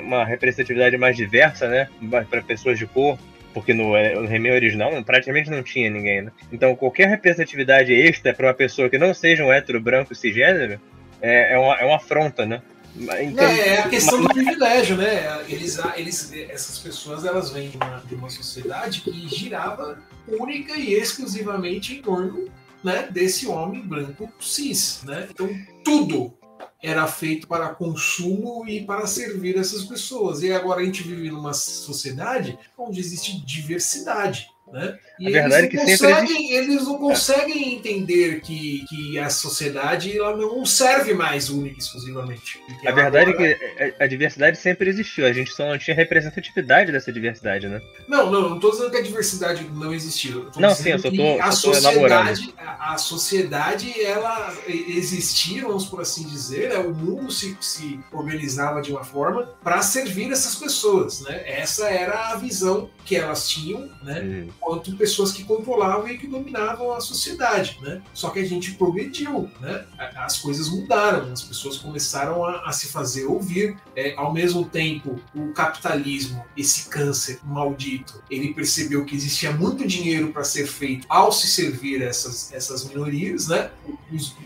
uma representatividade mais diversa, né, para pessoas de cor. Porque no, é, no He-Man original praticamente não tinha ninguém, né? Então qualquer representatividade extra para uma pessoa que não seja um hétero branco cisgênero é, é, uma, é uma afronta, né? Então, é, é, a questão mas, do privilégio, né? Eles, eles, essas pessoas elas vêm de uma, de uma sociedade que girava única e exclusivamente em torno né, desse homem branco cis, né? Então tudo era feito para consumo e para servir essas pessoas. E agora a gente vive numa sociedade onde existe diversidade. Né? E a verdade eles, não é que conseguem, eles não conseguem entender que, que a sociedade ela não serve mais única e exclusivamente. A verdade agora... é que a, a, diversidade sempre existiu, a gente só não tinha representatividade dessa diversidade, né? Não, não, não estou dizendo que a diversidade não existiu. Não, sim, eu só tô, a sociedade, a, a, sociedade, ela existia, vamos por assim dizer, né? o mundo se, se organizava de uma forma para servir essas pessoas, né? Essa era a visão que elas tinham, né? Hum quanto pessoas que controlavam e que dominavam a sociedade, né? Só que a gente progrediu, né? As coisas mudaram, as pessoas começaram a, a se fazer ouvir. É, ao mesmo tempo, o capitalismo, esse câncer maldito, ele percebeu que existia muito dinheiro para ser feito ao se servir essas, essas minorias, né?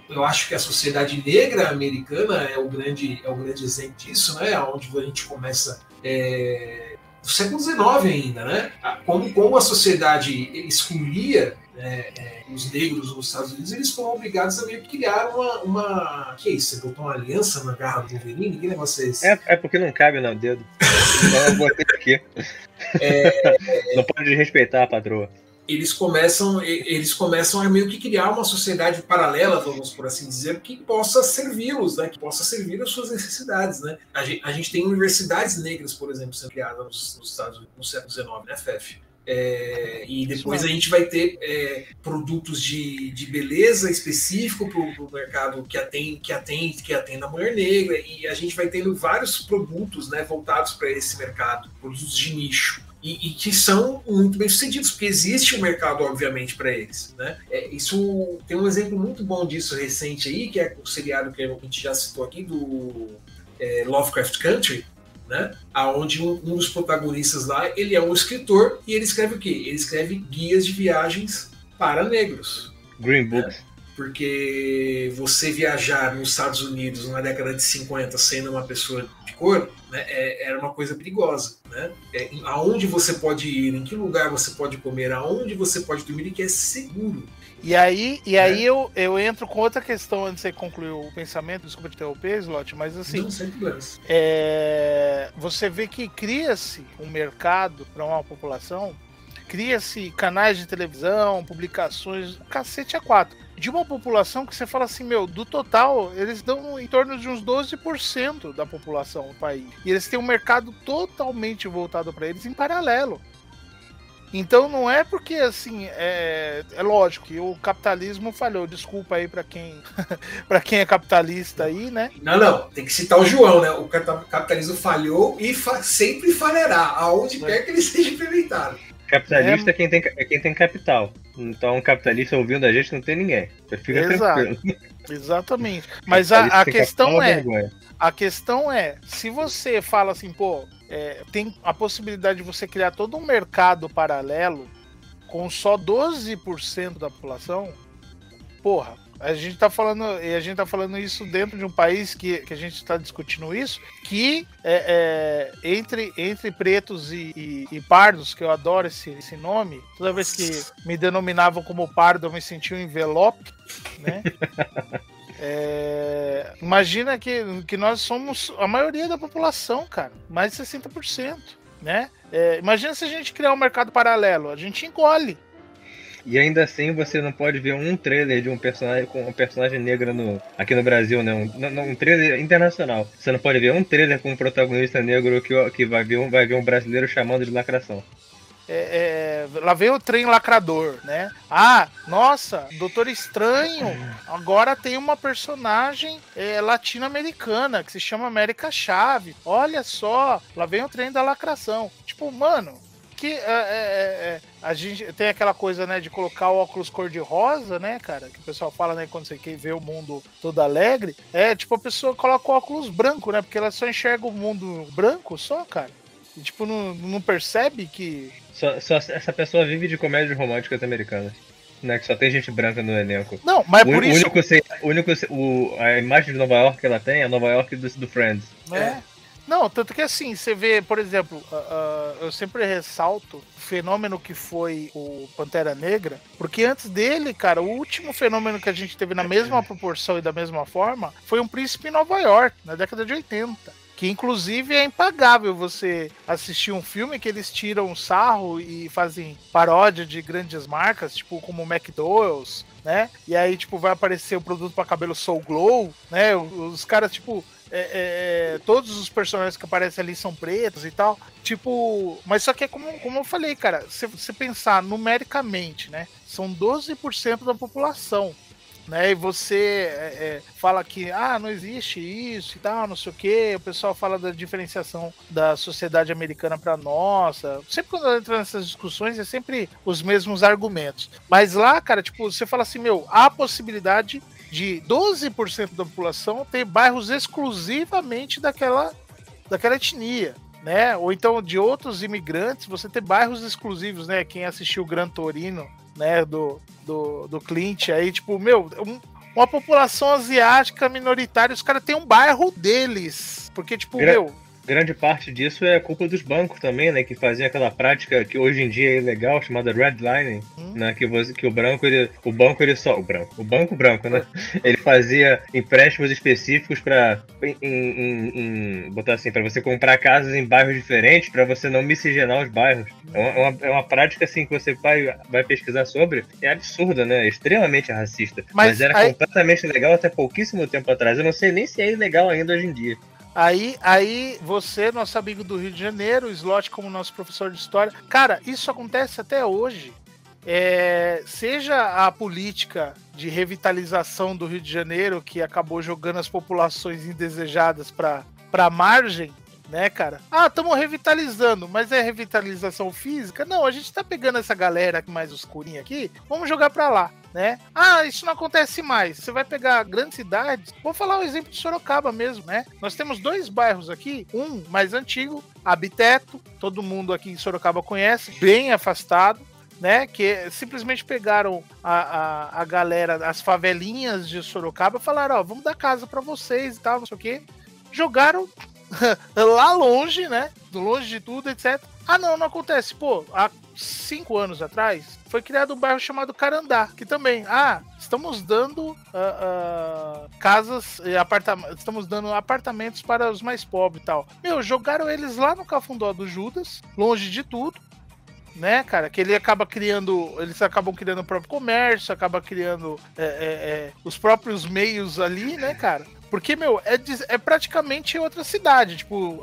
Eu acho que a sociedade negra americana é o grande, é o grande exemplo disso, né? Onde a gente começa é, do século XIX ainda, né? Como, como a sociedade excluía né, é, os negros nos Estados Unidos, eles foram obrigados a meio que criar uma, uma. Que é isso? Você botou uma aliança na garra do Wolverine? Que negócio é esse? É, é porque não cabe no dedo. então eu botei aqui. (laughs) É... Não pode respeitar a patroa eles começam eles começam a meio que criar uma sociedade paralela, vamos por assim dizer, que possa servi-los, né? Que possa servir as suas necessidades, né? A gente, a gente tem universidades negras, por exemplo, sendo criadas nos, nos Estados Unidos no século XIX, né, FEF? É, e depois a gente vai ter é, produtos de, de beleza específico para o mercado que atende, que atende que atende a mulher negra e a gente vai tendo vários produtos né, voltados para esse mercado, produtos de nicho e, e, que são muito bem sucedidos, porque existe um mercado, obviamente, para eles. Né? É, isso tem um exemplo muito bom disso recente aí, que é o seriado que a gente já citou aqui, do é, Lovecraft Country, né? Aonde um, um, dos protagonistas lá ele é um escritor e ele escreve o quê? Ele escreve guias de viagens para negros. Green Books. Né? Porque você viajar nos Estados Unidos na década de 50 sendo uma pessoa de cor né, é, era uma coisa perigosa. Né? É, aonde você pode ir, em que lugar você pode comer, aonde você pode dormir e que é seguro. E aí, e aí é. eu, eu entro com outra questão antes de você concluir o pensamento, desculpa te interromper, Slot, mas assim. Não, sem é, você vê que cria-se um mercado para uma população, cria-se canais de televisão, publicações, cacete a quatro de uma população que você fala assim, meu, do total, eles dão em torno de uns 12% da população do país. E eles têm um mercado totalmente voltado para eles em paralelo. Então não é porque assim, é, é lógico que o capitalismo falhou. Desculpa aí para quem (laughs) para quem é capitalista aí, né? Não, não, tem que citar o João, né? O capitalismo falhou e fa sempre falhará, aonde é. quer que ele (laughs) seja implementado. Capitalista é... é, quem tem, é quem tem capital. Então, capitalista ouvindo a gente não tem ninguém. Você fica Exato. tranquilo. Exatamente. Mas a, a questão é. A questão é, se você fala assim, pô, é, tem a possibilidade de você criar todo um mercado paralelo com só 12% da população, porra, a gente tá falando, e a gente tá falando isso dentro de um país que, que a gente está discutindo isso, que é, é, entre, entre pretos e, e, e, pardos, que eu adoro esse, esse nome, toda vez que me denominavam como pardo, eu me sentia um envelope, né? (laughs) É, imagina que, que nós somos a maioria da população, cara, mais de 60%, né? É, imagina se a gente criar um mercado paralelo, a gente engole, e ainda assim você não pode ver um trailer de um personagem com um personagem negro no, aqui no Brasil, né? Um, um trailer internacional. Você não pode ver um trailer com um protagonista negro que, que vai, ver um, vai ver um brasileiro chamando de lacração. É, é, lá vem o trem lacrador, né? Ah, nossa, Doutor Estranho agora tem uma personagem é, latino-americana que se chama América Chave. Olha só, lá vem o trem da lacração. Tipo, mano, que é, é, é, é, a gente tem aquela coisa, né, de colocar o óculos cor-de-rosa, né, cara? Que o pessoal fala, né, quando você quer ver o mundo todo alegre. É, tipo, a pessoa coloca o óculos branco, né? Porque ela só enxerga o mundo branco só, cara. E, tipo, não, não percebe que. Só, só essa pessoa vive de comédias românticas americanas. Né, que só tem gente branca no elenco. Não, mas o, por o isso. único, o único o, a imagem de Nova York que ela tem é Nova York do, do Friends. É. Não, tanto que assim, você vê, por exemplo, ah, ah, eu sempre ressalto o fenômeno que foi o Pantera Negra, porque antes dele, cara, o último fenômeno que a gente teve na mesma proporção e da mesma forma foi um príncipe em Nova York, na década de 80. Que inclusive é impagável você assistir um filme que eles tiram sarro e fazem paródia de grandes marcas, tipo como o McDonald's, né? E aí, tipo, vai aparecer o produto para cabelo Soul Glow, né? Os caras, tipo, é, é, todos os personagens que aparecem ali são pretos e tal. Tipo, mas só que é como, como eu falei, cara, se você pensar numericamente, né? São 12% da população. Né, e você é, é, fala que ah, não existe isso e tal, não sei o que. O pessoal fala da diferenciação da sociedade americana para nossa. Sempre quando entra nessas discussões é sempre os mesmos argumentos. Mas lá, cara, tipo, você fala assim, meu, há possibilidade de 12% da população ter bairros exclusivamente daquela, daquela etnia. Né? Ou então de outros imigrantes, você ter bairros exclusivos, né? Quem assistiu o Gran Torino, né, do, do, do Clint aí, tipo, meu, um- uma população asiática minoritária, os caras têm um bairro deles. Porque, tipo, Gra- meu, Grande parte disso é culpa dos bancos também, né? Que faziam aquela prática que hoje em dia é ilegal, chamada redlining, Hum. né? Que, você, que o branco, ele, o banco, ele só. O branco. O banco branco, né? (laughs) Ele fazia empréstimos específicos para botar assim, para você comprar casas em bairros diferentes, para você não miscigenar os bairros. É uma, é uma- é uma prática assim que você vai, vai pesquisar sobre. É absurda, né? É extremamente racista. Mas Mas, era aí- completamente legal até pouquíssimo tempo atrás. Eu não sei nem se é ilegal ainda hoje em dia. Aí, aí você, nosso amigo do Rio de Janeiro, o Slot como nosso professor de história. Cara, isso acontece até hoje. É, seja a política de revitalização do Rio de Janeiro, que acabou jogando as populações indesejadas para a margem, né, cara? Ah, estamos revitalizando, mas é revitalização física? Não, a gente tá pegando essa galera mais escurinha aqui, vamos jogar para lá, né? Ah, isso não acontece mais. Você vai pegar grandes cidades. Vou falar o exemplo de Sorocaba mesmo, né? Nós temos dois bairros aqui, um mais antigo, Abiteto, todo mundo aqui em Sorocaba conhece, bem afastado. Né, que simplesmente pegaram a, a, a galera, as favelinhas de Sorocaba, falaram: Ó, vamos dar casa para vocês e tal, não sei o quê. Jogaram (laughs) lá longe, né? Longe de tudo, etc. Ah, não, não acontece. Pô, há cinco anos atrás foi criado um bairro chamado Carandá, que também, ah, estamos dando ah, ah, casas apartamentos, estamos dando apartamentos para os mais pobres e tal. Meu, jogaram eles lá no Cafundó do Judas, longe de tudo. Né, cara, que ele acaba criando, eles acabam criando o próprio comércio, acaba criando é, é, é, os próprios meios ali, né, cara? Porque, meu, é, é praticamente outra cidade. Tipo,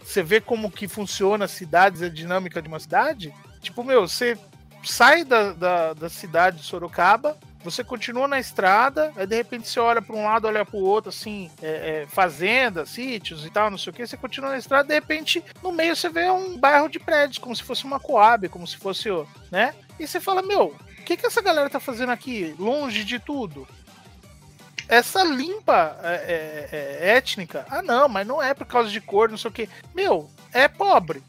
você vê como que funciona as cidades, a dinâmica de uma cidade. Tipo, meu, você sai da, da, da cidade de Sorocaba, você continua na estrada, aí de repente você olha para um lado, olha para o outro, assim, é, é, fazendas, sítios e tal, não sei o que, você continua na estrada, de repente, no meio você vê um bairro de prédios, como se fosse uma Coab, como se fosse, né? E você fala, meu, o que, que essa galera tá fazendo aqui, longe de tudo? Essa limpa é, é, é, étnica, ah não, mas não é por causa de cor, não sei o que. Meu, é pobre.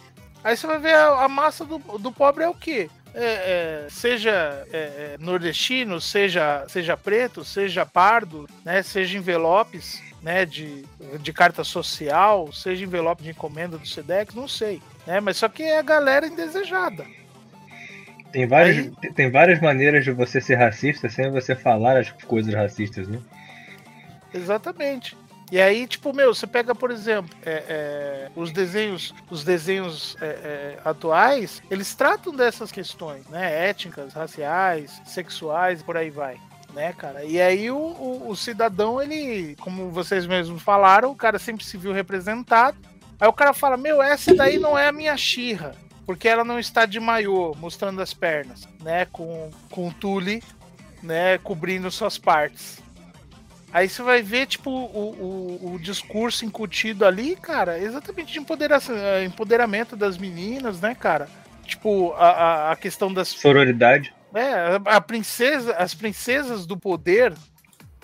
Aí você vai ver a, a massa do, do pobre é o quê? É, é, seja é, nordestino, seja, seja preto, seja pardo, né, seja envelopes né, de, de carta social, seja envelope de encomenda do SEDEX, não sei. Né, mas só que é a galera indesejada. Tem várias, Aí- tem várias maneiras de você ser racista sem você falar as coisas racistas, né? Exatamente. E aí, tipo, meu, você pega, por exemplo, é, é, os desenhos, os desenhos é, é, atuais, eles tratam dessas questões, né? Étnicas, raciais, sexuais, por aí vai. Né, cara? E aí o, o, o cidadão, ele, como vocês mesmos falaram, o cara sempre se viu representado. Aí o cara fala, meu, essa daí não é a minha xirra, porque ela não está de maiô, mostrando as pernas, né? Com, com tule, né? Cobrindo suas partes. Aí você vai ver, tipo, o, o, o discurso incutido ali, cara, exatamente de eh, empoderamento das meninas, né, cara? Tipo, a, a, a questão das. Sororidade. É, a, a princesa, as princesas do poder,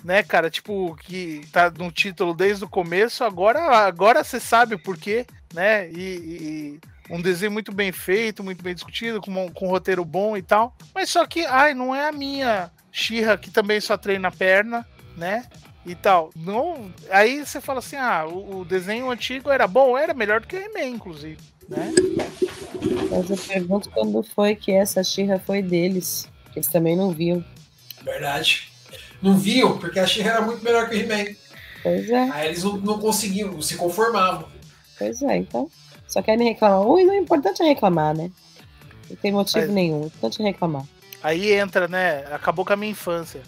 né, cara? Tipo, que tá no título desde o começo, agora agora você sabe o porquê, né? E, e, um desenho muito bem feito, muito bem discutido, com, com um roteiro bom e tal. Mas só que, ai, não é a minha Xirra, que também só treina perna, né? E tal. Não, aí você fala assim: ah, o, o desenho antigo era bom, era melhor do que o He-Man, inclusive. Né? Mas eu pergunto quando foi que essa Xirra foi deles. Que eles também não viam. Verdade. Não viam, porque a Xirra era muito melhor que o He-Man. Pois é. Aí eles não, não conseguiam, não se conformavam. Pois é, então. Só querem reclamar. Ui, não, o importante é reclamar, né? Não tem motivo Mas- nenhum. O importante é reclamar. Aí entra, né? Acabou com a minha infância.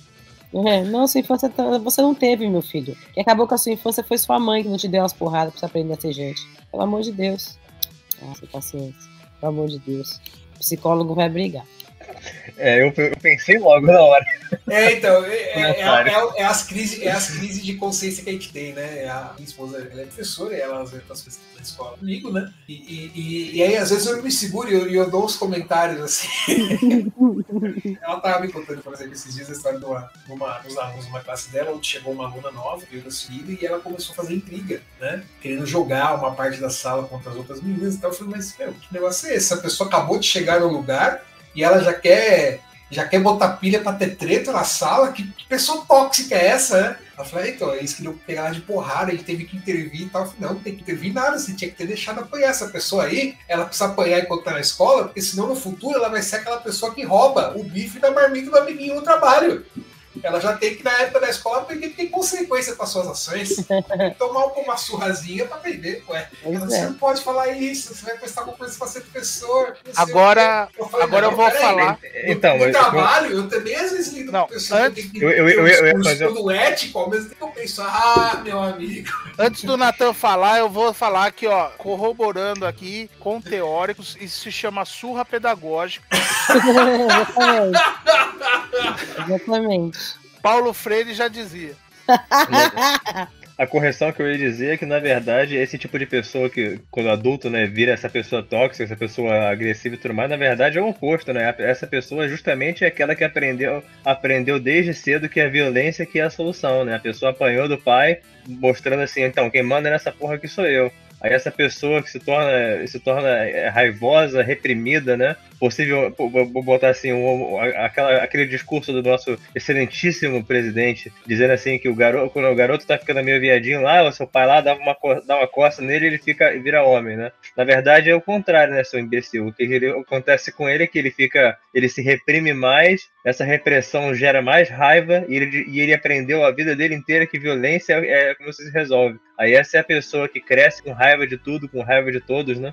É, não, sua infância tá- você não teve, meu filho. Quem acabou com a sua infância foi sua mãe que não te deu umas porradas pra você aprender a ser gente. Pelo amor de Deus. Nossa, paciência. Pelo amor de Deus. O psicólogo vai brigar. É, eu, eu pensei logo na hora. É, então, é, é- é- é- é as crises, é as crises de consciência que a gente tem, né? A minha esposa ela é professora e ela às vezes faz coisas na escola comigo, né? E, e, e- e aí, às vezes, eu me seguro e eu, eu dou uns comentários assim. (laughs) ela tava me contando, por exemplo, esses dias a história de uma, uma, dos alunos de uma classe dela, onde chegou uma aluna nova, veio da Suíra, e ela começou a fazer intriga, né? Querendo jogar uma parte da sala contra as outras meninas e tal. Eu falei, mas, meu, que negócio é esse? A pessoa acabou de chegar no lugar e ela já quer já quer botar pilha pra ter treta na sala? Que, que pessoa tóxica é essa, né? Eu falei, então, eles queriam pegar ela de porrada, ele teve que intervir e tal. Falei, não, não tem que intervir nada, você tinha que ter deixado apanhar essa pessoa aí. Ela precisa apanhar enquanto tá na escola, porque senão no futuro ela vai ser aquela pessoa que rouba o bife da marmita do amiguinho no trabalho. Ela já tem que, na época da escola, porque tem consequência para suas ações. (laughs) Que tomar uma surrazinha pra aprender, ué. Ela, Você é. não pode falar isso, você vai prestar concurso pra ser professor. Agora. Eu falei, agora eu vou peraí, falar. Então, no mas- trabalho, eu também às vezes lido Não, com pessoas antes- que tem que Eu- eu- eu- ter um eu discurso fazer- todo ético, ao mesmo tempo eu penso, ah, meu amigo. Antes do Natan falar, eu vou falar aqui, ó, corroborando aqui com teóricos, isso se chama surra pedagógica. (laughs) (laughs) Exatamente. Paulo Freire já dizia. (laughs) A correção que eu ia dizer é que, na verdade, esse tipo de pessoa que, quando adulto, né, vira essa pessoa tóxica, essa pessoa agressiva e tudo mais, na verdade é o oposto, né? Essa pessoa justamente é aquela que aprendeu, aprendeu desde cedo que a violência que é a solução, né? A pessoa apanhou do pai, mostrando assim, então, quem manda nessa porra aqui sou eu. Aí essa pessoa que se torna, se torna é, raivosa, reprimida, né? Possível, vou botar assim, um- aquela, aquele discurso do nosso excelentíssimo presidente, dizendo assim que o garoto, quando o garoto tá ficando meio viadinho lá, o seu pai lá dá uma, dá uma costa nele ele fica vira homem, né? Na verdade é o contrário, né, seu imbecil? O que ele- acontece com ele é que ele fica, ele se reprime mais, essa repressão gera mais raiva e ele, e ele aprendeu a vida dele inteira que violência é, é se resolve. Aí essa é a pessoa que cresce com raiva de tudo, com raiva de todos, né?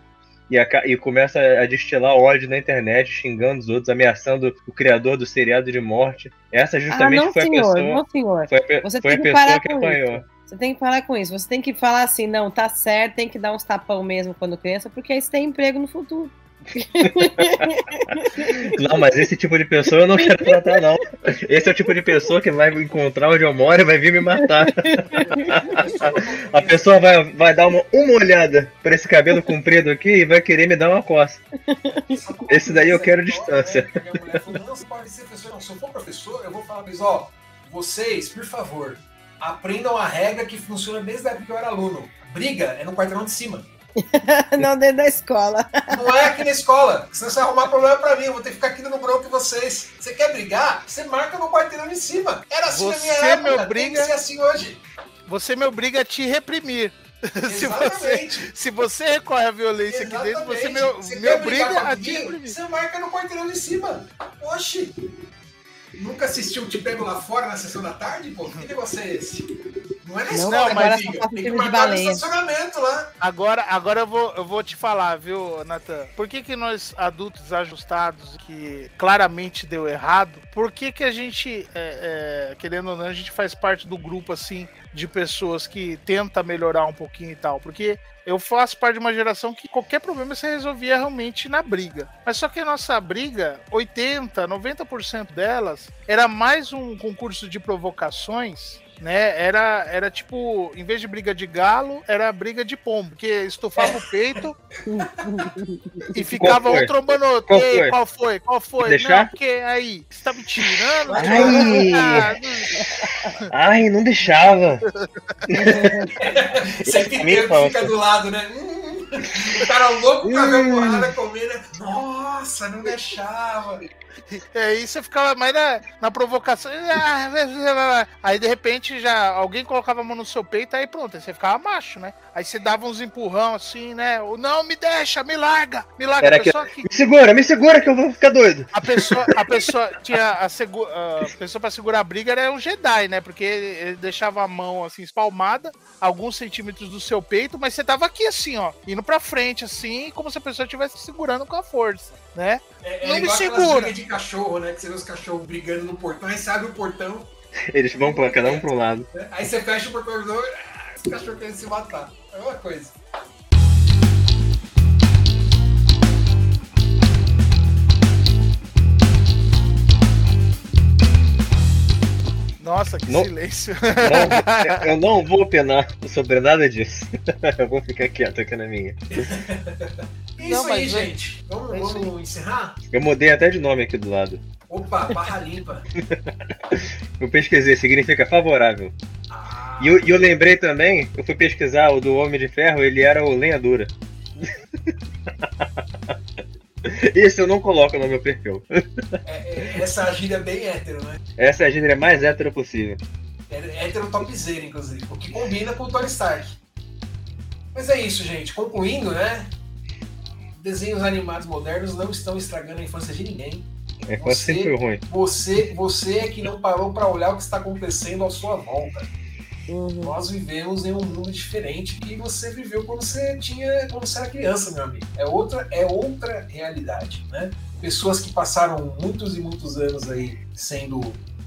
E, aca- e começa a destilar ódio na internet, xingando os outros, ameaçando o criador do seriado de morte. Essa Ah, justamente não, foi a senhor, pessoa, não, senhor. foi a, pe- Você foi a tem que pessoa parar que com apanhou. isso. Você tem que parar com isso. Você tem que falar assim, não, tá certo, tem que dar uns tapão mesmo quando criança, porque aí você tem emprego no futuro. (laughs) Não, mas esse tipo de pessoa eu não quero tratar, não. Esse é o tipo de pessoa que vai encontrar onde eu moro e vai vir me matar. (laughs) A pessoa vai, vai dar uma, uma olhada pra esse cabelo comprido aqui e vai querer me dar uma coça. Esse daí eu quero distância. Se eu for professor, eu vou falar ó, vocês, por favor, aprendam a regra que funciona desde a época que eu era aluno. Briga é no quarteirão de cima. (laughs) não dentro da escola. Não é aqui na escola. Senão você vai arrumar problema pra mim. Eu vou ter que ficar aqui no bronco com vocês. Você quer brigar? Você marca no quarteirão de cima. Era assim na minha Você época. me Tem obriga- que ser assim hoje. Você me obriga a te reprimir. (laughs) se, você, Exatamente. se você recorre à violência aqui dentro, você me, Exatamente. me obriga a te reprimir. Você marca no quarteirão de cima. Oxi. Nunca assistiu Te Pego Lá Fora na sessão da tarde? Pô, que negócio é esse? Não é na Não, escola, agora só briga. passa Tem que marcar no estacionamento lá. Agora, agora eu, vou, eu vou te falar, viu, Natan? Por que, que nós, adultos ajustados, que claramente deu errado, por que, que a gente, é, é, querendo ou não, a gente faz parte do grupo, assim, de pessoas que tenta melhorar um pouquinho e tal? Porque eu faço parte de uma geração que qualquer problema você resolvia realmente na briga. Mas só que a nossa briga, 80, 90% delas, era mais um concurso de provocações né? Era, era tipo, em vez de briga de galo, era briga de pombo, porque estufava o peito (laughs) e ficava um trombando. Qual foi? qual foi? Qual foi? Deixar? Não, porque aí, você tá me tirando? Ai. Ah, Ai, não deixava. Sempre Me tem o que conta. fica do lado, né? Hum, O cara louco pra ver a porrada comendo. né? Nossa, não deixava. E aí você ficava mais na, na provocação. Ah, Aí de repente já alguém colocava a mão no seu peito, aí pronto, aí você ficava macho, né? Aí você dava uns empurrão assim, né? O, Não, me deixa, me larga, me larga. Era a pessoa que. Me segura, me segura que eu vou ficar doido. A pessoa, a pessoa tinha a, segu, a pessoa para segurar a briga era um Jedi, né? Porque ele, ele deixava a mão assim espalmada, alguns centímetros do seu peito, mas você tava aqui assim, ó, indo pra frente assim, como se a pessoa estivesse segurando com a força, né? É, é Não me igual aquelas segura. brigas de cachorro, né? Que você vê os cachorros brigando no portão, aí você abre o portão, Eles vão pra cada um um lado. né? aí você fecha o portão e ah, os cachorros querem se matar. É uma coisa. Nossa, que Não. silêncio. Não, eu não vou (laughs) opinar sobre nada disso. (laughs) Eu vou ficar quieto aqui na minha. (laughs) Isso Não, aí, é- gente. Vamos, é isso vamos encerrar? Eu mudei até de nome aqui do lado. Opa, barra limpa. (laughs) Eu pesquisei, significa favorável. Ah, E eu, eu lembrei também, eu fui pesquisar o do Homem de Ferro, ele era o Lenha Dura. (laughs) Esse eu não coloco no meu perfil. é- é- essa gíria é bem hétero, né? Essa é a gíria mais hétero possível. É hétero topzera, inclusive, o que combina com o Tony Stark. Mas é isso, gente. Concluindo, né? Desenhos animados modernos não estão estragando a infância de ninguém. É quase Você- sempre ruim. Você, você é que não parou para olhar o que está acontecendo à sua volta. Uhum. Nós vivemos em um mundo diferente que você viveu quando você tinha, quando você era criança, meu amigo. É outra, é outra realidade, né? Pessoas que passaram muitos e muitos anos aí sendo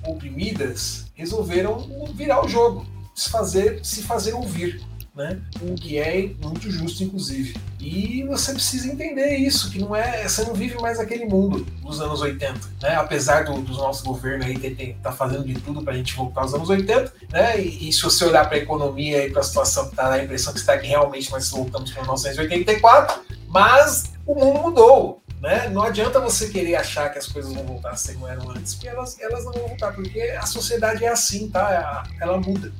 oprimidas resolveram virar o jogo, se fazer, se fazer ouvir, né? O que é muito justo, inclusive. E você precisa entender isso, que não é, você não vive mais aquele mundo dos anos 80, né? Apesar do, dos nossos governos aí ter, tá fazendo de tudo para a gente voltar aos anos 80, né? E, e se você olhar para a economia e para a situação tá, dá a impressão que está que realmente nós voltamos para 1984, mas o mundo mudou. Né? Não adianta você querer achar que as coisas vão voltar a ser como eram antes, porque elas, elas não vão voltar, porque a sociedade é assim, tá? Ela muda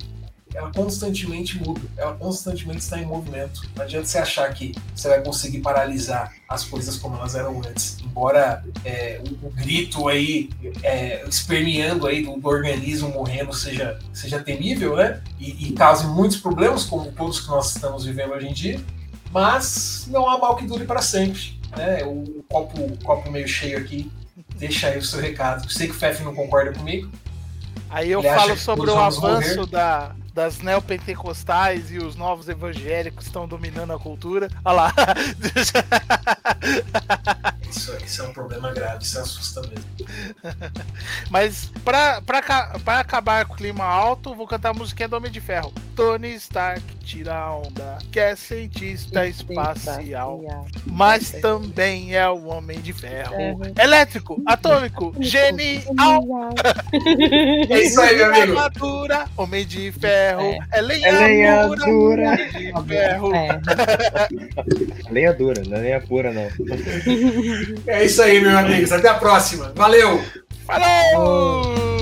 ela constantemente muda, ela constantemente está em movimento. Não adianta você achar que você vai conseguir paralisar as coisas como elas eram antes. Embora é, o, o, grito aí, é, esperneando aí do, do, organismo morrendo seja, seja temível, né? E, e cause muitos problemas, como todos que nós estamos vivendo hoje em dia, mas não há mal que dure para sempre. Né? O, o copo, o copo meio cheio aqui deixa aí o seu recado. Sei que o Fef não concorda comigo. Aí eu Ele falo sobre o avanço morrer. da, das neopentecostais e os novos evangélicos estão dominando a cultura. Olha lá. (laughs) Isso, isso é um problema grave, isso assusta mesmo. Mas pra, pra, pra acabar com o clima alto, vou cantar a musiquinha do Homem de Ferro. Tony Stark tira a onda, que é cientista espacial, mas também é o Homem de Ferro. Uhum. Elétrico, atômico, genial. (laughs) É isso aí, meu amigo. Armadura, Homem de Ferro, é, lenha, É lenha dura, dura. De Ferro. É. (laughs) Lenha dura, não é lenha pura, não. É isso aí, meus amigos. Até a próxima. Valeu! Falou!